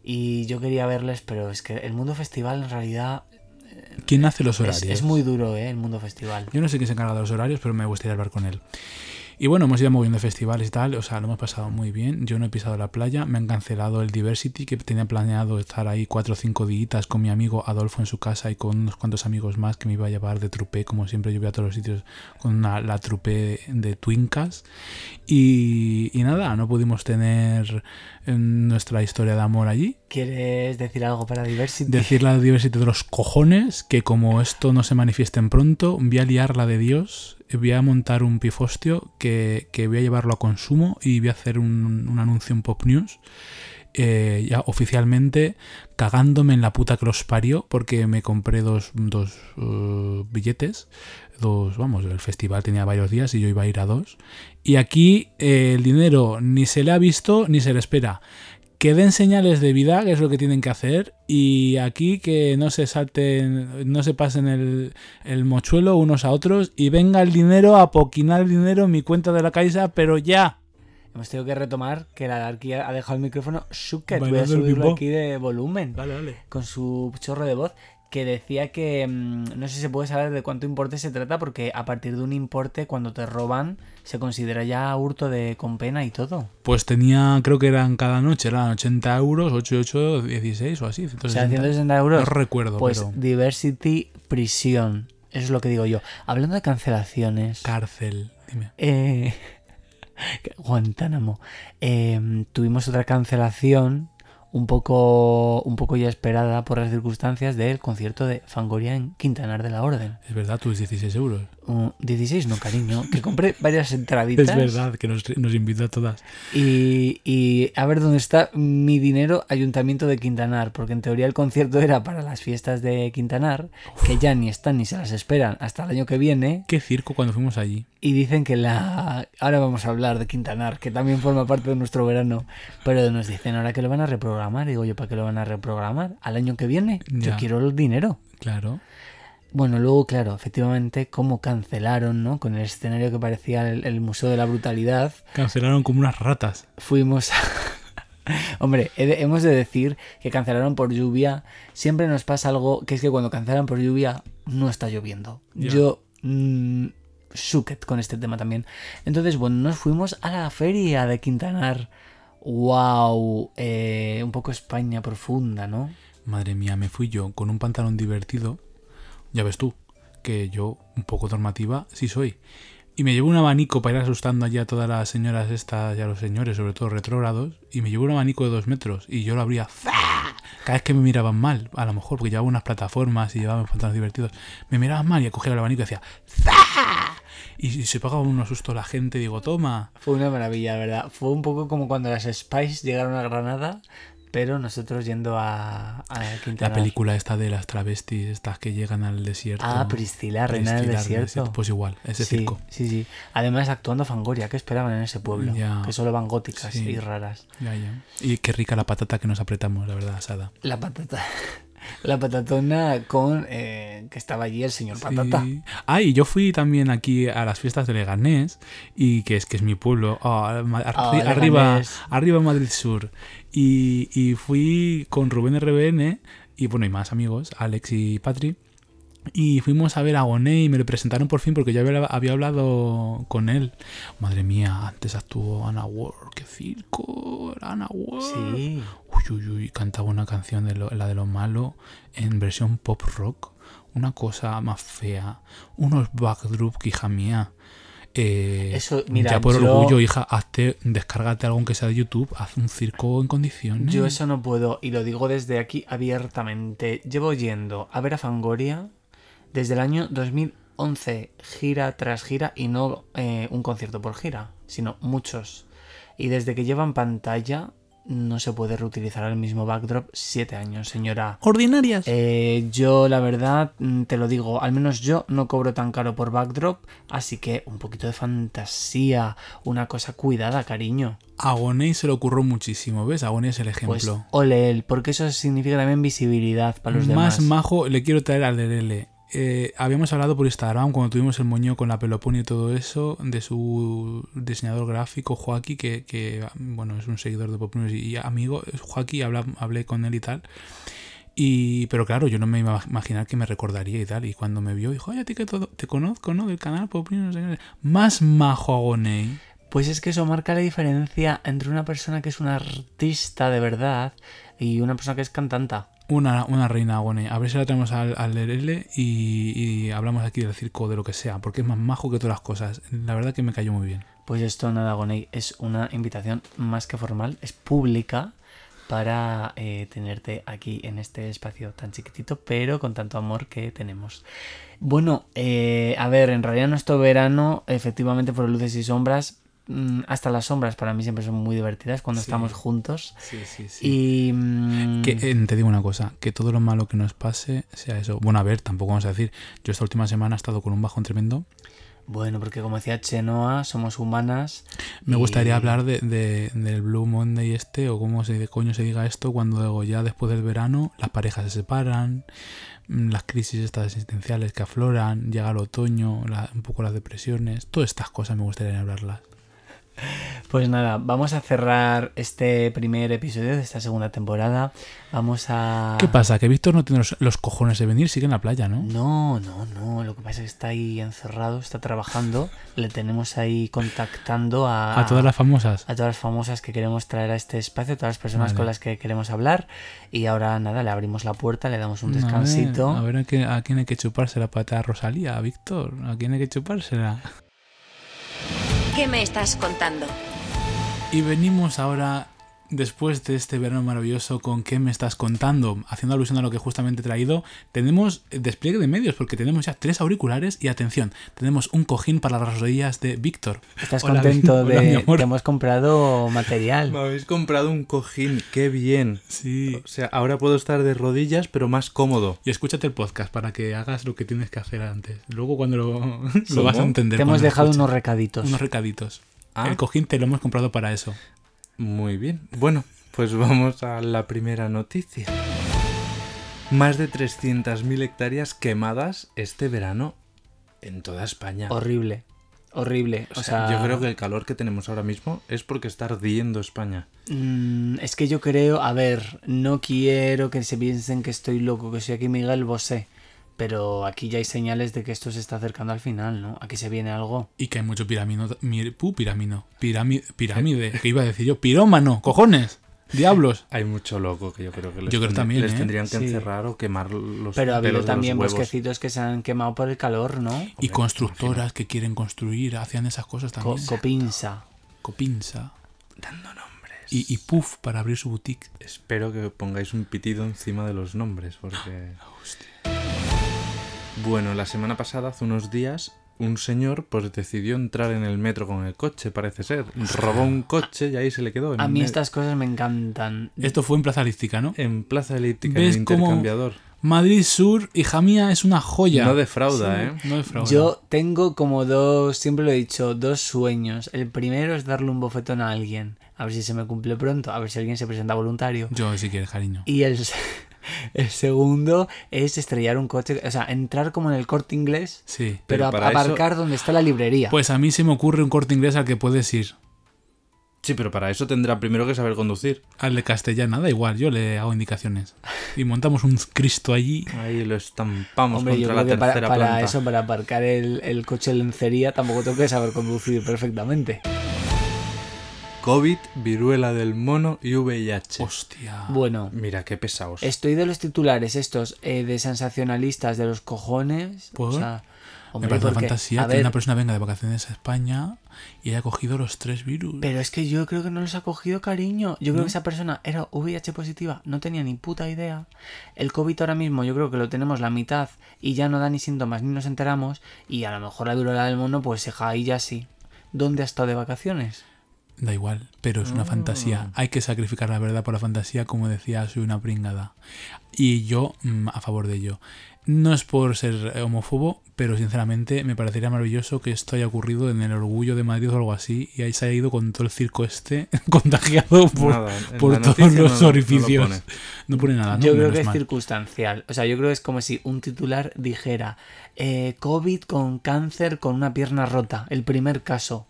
Y yo quería verles, pero es que el mundo festival en realidad ¿Quién hace los es, horarios? es muy duro, ¿eh? El mundo festival. Yo no sé quién se encarga de los horarios, pero me gustaría hablar con él. Y bueno, hemos ido moviendo festivales y tal, o sea, lo hemos pasado muy bien. Yo no he pisado la playa, me han cancelado el Diversity, que tenía planeado estar ahí cuatro o cinco días con mi amigo Adolfo en su casa y con unos cuantos amigos más que me iba a llevar de trupé, como siempre yo voy a todos los sitios con una- la trupé de Twincas. Y, y nada, no pudimos tener eh, nuestra historia de amor allí. ¿Quieres decir algo para Diversity? Decir la Diversity de los cojones, que como esto no se manifieste en pronto, voy a liar la de Dios, voy a montar un pifostio que, que voy a llevarlo a consumo y voy a hacer un, un anuncio en Pop News. eh, ya oficialmente cagándome en la puta que los parió porque me compré dos, dos eh, billetes dos vamos el festival tenía varios días y yo iba a ir a dos y aquí eh, el dinero ni se le ha visto ni se le espera que den señales de vida, que es lo que tienen que hacer, y aquí que no se salten, no se pasen el, el mochuelo unos a otros, y venga el dinero a poquinar el dinero en mi cuenta de la Caixa, pero ya. hemos tenido que retomar que la Darky ha dejado el micrófono suket. Voy a subirlo aquí de volumen. Dale, dale. con su chorro de voz que decía que mm, no sé si se puede saber de cuánto importe se trata porque a partir de un importe cuando te roban se considera ya hurto de con pena y todo. Pues tenía, creo que eran cada noche, eran 80 euros, 8, 8, 16 o así. O sea, 160. 160 euros. No recuerdo, pues pero Diversity Prisión. Eso es lo que digo yo. Hablando de cancelaciones. cárcel. Dime. eh, Guantánamo. Eh, tuvimos otra cancelación un poco, un poco ya esperada por las circunstancias del concierto de Fangoria en Quintanar de la Orden. Es verdad, tus 16 euros. Uh, 16 no, cariño. Que compré varias entraditas. Es verdad, que nos, nos invitó a todas. Y, y a ver dónde está mi dinero, Ayuntamiento de Quintanar. Porque en teoría el concierto era para las fiestas de Quintanar, que ya ni están ni se las esperan hasta el año que viene. Qué circo cuando fuimos allí. Y dicen que la. Ahora vamos a hablar de Quintanar, que también forma parte de nuestro verano. Pero nos dicen ahora que lo van a reprogramar. Digo yo, ¿para qué lo van a reprogramar? ¿Al año que viene? Yo Ya. quiero el dinero. Claro. Bueno, luego, claro, efectivamente, cómo cancelaron, ¿no? Con el escenario que parecía el, el Museo de la Brutalidad. Cancelaron como unas ratas. Fuimos a... Hombre, he de- hemos de decir que cancelaron por lluvia. Siempre nos pasa algo que es que cuando cancelan por lluvia no está lloviendo. Yo... mm, suket con este tema también. Entonces, bueno, nos fuimos a la feria de Quintanar. ¡Wow! Eh, un poco España profunda, ¿no? Madre mía, me fui yo con un pantalón divertido. Ya ves tú, que yo, un poco normativa, sí soy. Y me llevo un abanico para ir asustando allí a todas las señoras estas y a los señores, sobre todo retrógrados. Y me llevo un abanico de dos metros y yo lo abría cada vez que me miraban mal, a lo mejor porque llevaba unas plataformas y llevaba pantalones divertidos. Me miraban mal y cogía el abanico y decía ¡za! Y se pegaba unos susto la gente. Digo, toma. Fue una maravilla, la verdad. Fue un poco como cuando las Spice llegaron a Granada, pero nosotros yendo a, a La película esta de las travestis, estas que llegan al desierto. Ah, Priscila, reina del desierto. Pues igual, ese sí, circo. Sí, sí. Además, actuando Fangoria, ¿qué esperaban en ese pueblo? Ya. Que solo van góticas Sí. y raras. Ya, ya. Y qué rica la patata que nos apretamos, la verdad, asada. La patata. La patatona con eh, que estaba allí el señor Patata. Sí. Ah, y yo fui también aquí a las fiestas de Leganés, y que es que es mi pueblo, Ah, arriba, arriba Madrid Sur. Y, y fui con Rubén RBN y bueno, y más amigos, Alex y Patri. Y fuimos a ver a Goné y me lo presentaron por fin porque ya había, había hablado con él. Madre mía, antes actuó Ana Ward, qué circo, era Ana Ward. Sí. Uy, uy, uy, cantaba una canción de lo- la de lo malo en versión pop rock. Una cosa más fea. Unos backdrop hija mía. Eh, Eso, mira, ya por yo- orgullo, hija, hazte, descárgate algo que sea de YouTube, haz un circo en condiciones. Yo eso no puedo, y lo digo desde aquí abiertamente. Llevo yendo a ver a Fangoria desde el año 2011, gira tras gira, y no eh, un concierto por gira, sino muchos. Y desde que llevan pantalla, no se puede reutilizar el mismo backdrop siete años, señora. Ordinarias. Eh, yo, la verdad, mm, te lo digo, al menos yo no cobro tan caro por backdrop, así que un poquito de fantasía, una cosa cuidada, cariño. A se le ocurrió muchísimo, ¿ves? A Gonei es el ejemplo. Pues ole él, porque eso significa también visibilidad para los Más demás. majo le quiero traer al Lerele. Eh, habíamos hablado por Instagram cuando tuvimos el moño con la pelopón y todo eso de su diseñador gráfico Joaquín que, bueno es un seguidor de Pop News y amigo. Joaquín hablé con él y tal. Y pero claro yo no me iba a imaginar que me recordaría y tal. Y cuando me vio dijo oye a ti que todo te conozco no del canal Pop News no sé qué". más majo Agonei Pues es que eso marca la diferencia entre una persona que es una artista de verdad y una persona que es cantanta. Una, una reina Agone. A ver si la tenemos al, al Lerele y, y hablamos aquí del circo, de lo que sea, porque es más majo que todas las cosas. La verdad que me cayó muy bien. Pues esto, nada, Gonei, es una invitación más que formal, es pública para eh, tenerte aquí en este espacio tan chiquitito, pero con tanto amor que tenemos. Bueno, eh, a ver, en realidad nuestro verano, efectivamente, por luces y sombras, hasta las sombras para mí siempre son muy divertidas cuando Sí. estamos juntos. Sí, sí, sí. Y... mm, Que, eh, te digo una cosa, que todo lo malo que nos pase sea eso. Bueno, a ver, tampoco vamos a decir. Yo esta última semana he estado con un bajón tremendo. Bueno, porque como decía Chenoa, somos humanas. Me y- gustaría hablar de, de- del Blue Monday este, o cómo se de coño se diga esto, cuando ya después del verano las parejas se separan, mm, las crisis estas existenciales que afloran, llega el otoño, la- un poco las depresiones, todas estas cosas me gustaría hablarlas. Pues nada, vamos a cerrar este primer episodio de esta segunda temporada. Vamos a... ¿Qué pasa? Que Víctor no tiene los, los cojones de venir, sigue en la playa, ¿no? No, no, no. Lo que pasa es que está ahí encerrado, está trabajando. Le tenemos ahí contactando a... A todas las famosas. a todas las famosas que queremos traer a este espacio, todas las personas Vale. con las que queremos hablar. Y ahora nada, le abrimos la puerta, le damos un A ver, descansito. A ver, a, a quién hay que chuparse la pata a Rosalía, Víctor. ¿A quién hay que chupársela? ¿Qué me estás contando? Y venimos ahora, después de este verano maravilloso, con qué me estás contando, haciendo alusión a lo que justamente he traído, tenemos despliegue de medios, porque tenemos ya tres auriculares y atención, tenemos un cojín para las rodillas de Víctor. ¿Estás Hola, contento hola, de que hemos comprado material? Me habéis comprado un cojín, qué bien. Sí. O sea, ahora puedo estar de rodillas, pero más cómodo. Y escúchate el podcast para que hagas lo que tienes que hacer antes. Luego cuando lo, vas a entender. Te hemos dejado escuches. unos recaditos. unos recaditos. Ah. El cojín te lo hemos comprado para eso. Muy bien. Bueno, pues vamos a la primera noticia. Más de 300.000 hectáreas quemadas este verano en toda España. Horrible. Horrible. O, O sea, sea, yo creo que el calor que tenemos ahora mismo es porque está ardiendo España. mm, es que yo creo, a ver, no quiero que se piensen que estoy loco, que soy aquí Miguel Bosé. Pero aquí ya hay señales de que esto se está acercando al final, ¿no? Aquí se viene algo. Y que hay mucho piramino. piramino. Pirámide. Pirámide. que iba a decir yo? Pirómano. Cojones. Diablos. Hay mucho loco que yo creo que les, Yo creo tendrí- también, les ¿eh? tendrían que Sí. encerrar o quemar los Pero ha habido también bosquecitos que se han quemado por el calor, ¿no? Y constructoras que quieren construir, hacían esas cosas Co- también. copinsa. Copinsa. Dando nombres. Y, y Puff para abrir su boutique. Espero que pongáis un pitido encima de los nombres, porque... Bueno, la semana pasada, hace unos días, un señor pues decidió entrar en el metro con el coche, parece ser. Robó un coche y ahí se le quedó. En, A mí estas cosas me encantan. Esto fue en Plaza Elíptica, ¿no? en Plaza Elíptica, en ¿Ves el cómo- intercambiador. Madrid Sur, hija mía, es una joya. No defrauda, ¿eh? No defrauda. Yo tengo como dos, siempre lo he dicho, dos sueños. El primero es darle un bofetón a alguien, a ver si se me cumple pronto, a ver si alguien se presenta voluntario. Yo, si quieres, cariño. Y el, el segundo es estrellar un coche, o sea, entrar como en el corte inglés, Sí. pero, Pero a- para eso- aparcar donde está la librería. Pues a mí se me ocurre un corte inglés al que puedes ir. Sí, pero para eso tendrá primero que saber conducir. Al de Castellana, da igual, yo le hago indicaciones. Y montamos un Cristo allí. Ahí lo estampamos Hombre, yo contra creo la que para, tercera para planta. eso, para aparcar el, el coche en lencería, tampoco tengo que saber conducir perfectamente. COVID, viruela del mono y VIH. Hostia. Bueno, Mira, qué pesados. Estoy de los titulares estos eh, de sensacionalistas de los cojones. ¿Por? O sea, Me parece una fantasía que ver, una persona venga de vacaciones a España y haya cogido los tres virus. Pero es que yo creo que no los ha cogido cariño. Yo creo ¿No? que esa persona era VIH positiva, no tenía ni puta idea. El COVID ahora mismo yo creo que lo tenemos la mitad y ya no da ni síntomas ni nos enteramos. Y a lo mejor la viruela del mono, pues se ahí ya sí. ¿Dónde ha estado de vacaciones? Da igual, pero es una Ah. fantasía. Hay que sacrificar la verdad por la fantasía, como decía, soy una pringada. Y yo, mm, a favor de ello. No es por ser homófobo, pero sinceramente me parecería maravilloso que esto haya ocurrido en el Orgullo de Madrid o algo así, y ahí se haya ido con todo el circo este contagiado por, Nada, por todos los no lo- no lo orificios. pone. No pone nada, ¿no? yo creo Menos que es mal. circunstancial. O sea, yo creo que es como si un titular dijera eh, COVID con cáncer con una pierna rota. El primer caso.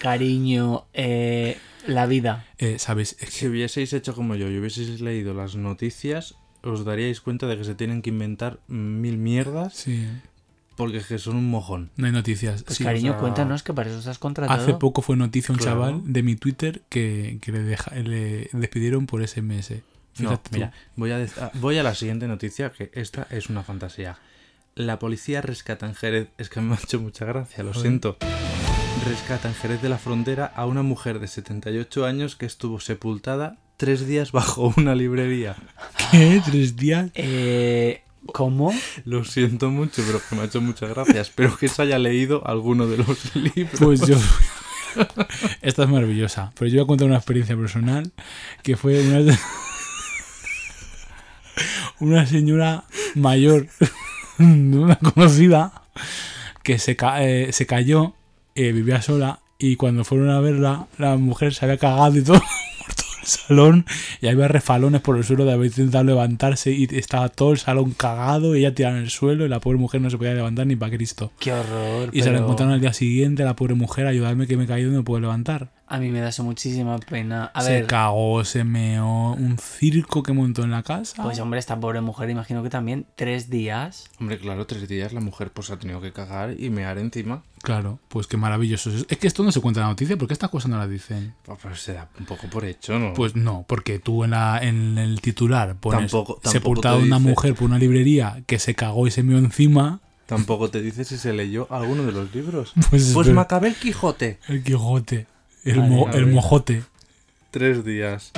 Cariño, eh, la vida. Eh, ¿Sabes? Es que- Si hubieseis hecho como yo y hubieseis leído las noticias, os daríais cuenta de que se tienen que inventar mil mierdas sí, porque es que son un mojón. no hay noticias. Pues Sí, cariño, o sea, cuéntanos que para eso estás contratado. Hace poco fue noticia un Claro. chaval de mi Twitter que, que le, deja- le despidieron por SMS. No, mira, voy a, ah, voy a la siguiente noticia, que esta es una fantasía. La policía rescata en Jerez, es que me ha hecho mucha gracia, lo Joder. siento. Rescata en Jerez de la Frontera a una mujer de 78 años que estuvo sepultada tres días bajo una librería. ¿Qué? ¿Tres días? Eh, ¿Cómo? Lo siento mucho, pero que me ha hecho muchas gracias. Espero que se haya leído alguno de los libros. Pues yo. Esta es maravillosa. Pero yo voy a contar una experiencia personal que fue una. Una señora mayor, una conocida, que se, ca- eh, se cayó, eh, vivía sola, y cuando fueron a verla, la mujer se había cagado y todo por todo el salón, y había refalones por el suelo de haber intentado levantarse, y estaba todo el salón cagado, y ella tirada en el suelo, y la pobre mujer no se podía levantar ni para Cristo. Qué horror. Y se la encontraron al día siguiente, la pobre mujer, ayudarme que me he caído y no me puedo levantar. A mí me da eso muchísima pena. A se ver, cagó, se meó, un circo que montó en la casa. pues hombre, esta pobre mujer, imagino que también tres días. Hombre, claro, tres días la mujer pues ha tenido que cagar y mear encima. Claro, pues qué maravilloso es. Es que esto no se cuenta en la noticia, porque estas cosas no las dicen. Pues, pues se da un poco por hecho, ¿no? Pues no, porque tú en, la, en el titular pones Tampoco- tampoco sepultado te una dice. mujer por una librería que se cagó y se meó encima. Tampoco te dice si se leyó alguno de los libros. Pues, Pues espera, me acabé el Quijote. el Quijote, el, mo- mojote. Tres días.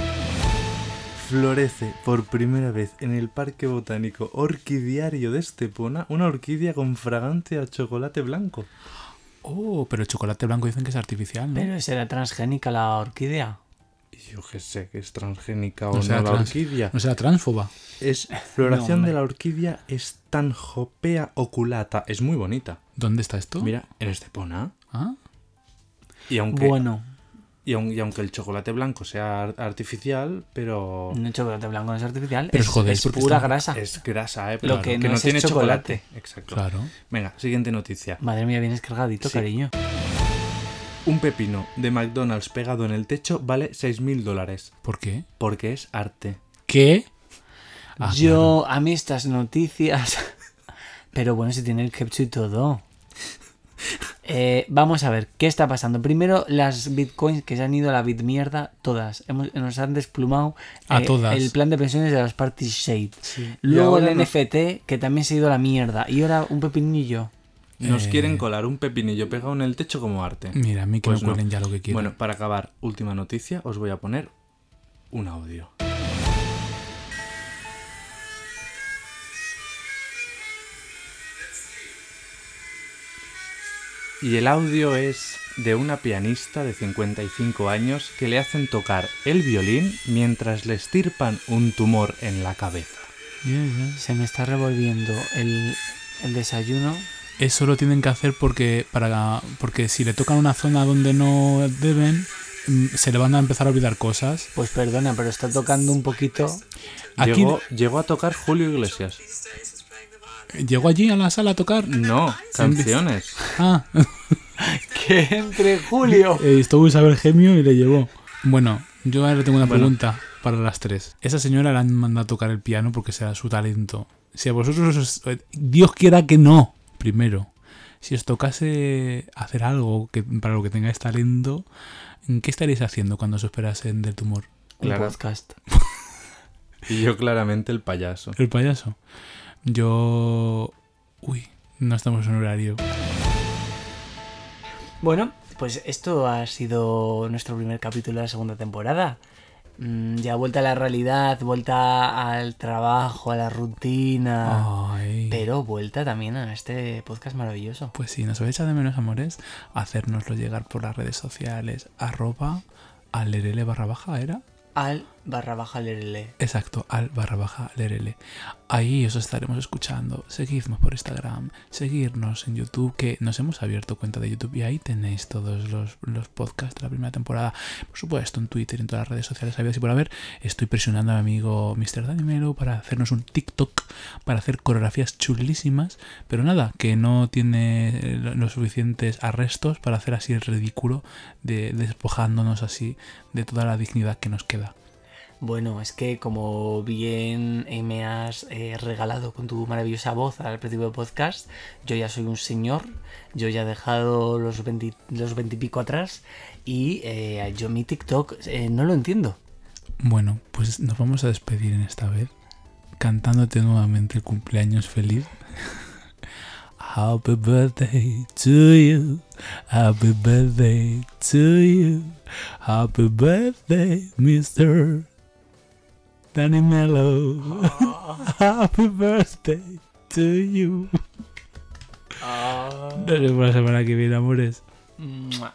Florece por primera vez en el Parque Botánico Orquidiario de Estepona una orquídea con fragante a chocolate blanco. Oh, pero el chocolate blanco dicen que es artificial, ¿no? Pero será transgénica la orquídea. Y yo que sé que es transgénica o No no, sea la trans- orquídea. No será transfoba. Es floración de la orquídea Stanhopea oculata. Es muy bonita. ¿Dónde está esto? Mira, en Estepona. Ah, Y aunque, Bueno, y, aun- y aunque el chocolate blanco sea ar- artificial, pero el chocolate blanco no es artificial, Pero es, joder, es pura está- grasa. es grasa, ¿eh? Lo que no es tiene chocolate. Exacto. claro. Venga, siguiente noticia. Madre mía, vienes cargadito, Sí. cariño. Un pepino de McDonald's pegado en el techo vale 6.000 dólares. ¿Por qué? Porque es arte. ¿Qué? Ah, Yo, a mí estas noticias. Pero bueno, si tiene el ketchup y todo. Eh, vamos a ver, ¿qué está pasando? Primero, las bitcoins que se han ido a la bitmierda, todas. Hemos- nos han desplumado A eh, todas. el plan de pensiones de las Party Shade. Luego el NFT, que también se ha ido a la mierda. Y ahora un pepinillo. Nos Eh. quieren colar un pepinillo pegado en el techo como arte. Mira, a mí que Pues me no. cuelen ya lo que quieran. Bueno, para acabar, última noticia, os voy a poner un audio. Y el audio es de una pianista de 55 años que le hacen tocar el violín mientras le estirpan un tumor en la cabeza. Se me está revolviendo el, el desayuno. Eso lo tienen que hacer porque para porque si le tocan una zona donde no deben, mm, se le van a empezar a olvidar cosas. Pues perdona, pero está tocando un poquito. Aquí Llegó, llegó a tocar Julio Iglesias. llegó allí a la sala a tocar. No, canciones. Ah, Que entre Julio. eh, estuvo Isabel Gemio y le llevó. Bueno, yo ahora tengo una Bueno. pregunta para las tres. Esa señora la han mandado a tocar el piano porque será su talento. Si a vosotros os- Dios quiera que no, primero. Si os tocase hacer algo que, para lo que tengáis talento, ¿qué estaréis haciendo cuando os operasen del tumor? Un Claro. podcast. Y yo claramente el payaso. El payaso. Yo... Uy, no estamos en horario. Bueno, pues esto ha sido nuestro primer capítulo de la segunda temporada. Mm, ya vuelta a la realidad, vuelta al trabajo, a la rutina. Ay. Pero vuelta también a este podcast maravilloso. Pues si nos habéis echado de menos amores, hacérnoslo llegar por las redes sociales. Arroba alerele barra baja, ¿era? Al barra baja lerele. Exacto, al barra baja lerele. Ahí os estaremos escuchando. Seguidnos por Instagram, seguirnos en YouTube, que nos hemos abierto cuenta de YouTube y ahí tenéis todos los, los podcasts de la primera temporada. Por supuesto, en Twitter, en todas las redes sociales, habidas y por haber. Estoy presionando a mi amigo Mr. Dani Melo para hacernos un TikTok, para hacer coreografías chulísimas, pero nada, que no tiene lo- los suficientes arrestos para hacer así el ridículo de despojándonos así de toda la dignidad que nos queda. Bueno, es que como bien eh, me has eh, regalado con tu maravillosa voz al principio del podcast, yo ya soy un señor, yo ya he dejado los 20, los 20 y pico atrás y eh, yo mi TikTok no lo entiendo. Bueno, pues nos vamos a despedir en esta vez cantándote nuevamente el cumpleaños feliz. Happy birthday to you. Happy birthday to you. Happy birthday, Mr. Danny Mello. Ah. Happy birthday to you. Oh. Nos vemos la semana que viene, amores. Mua.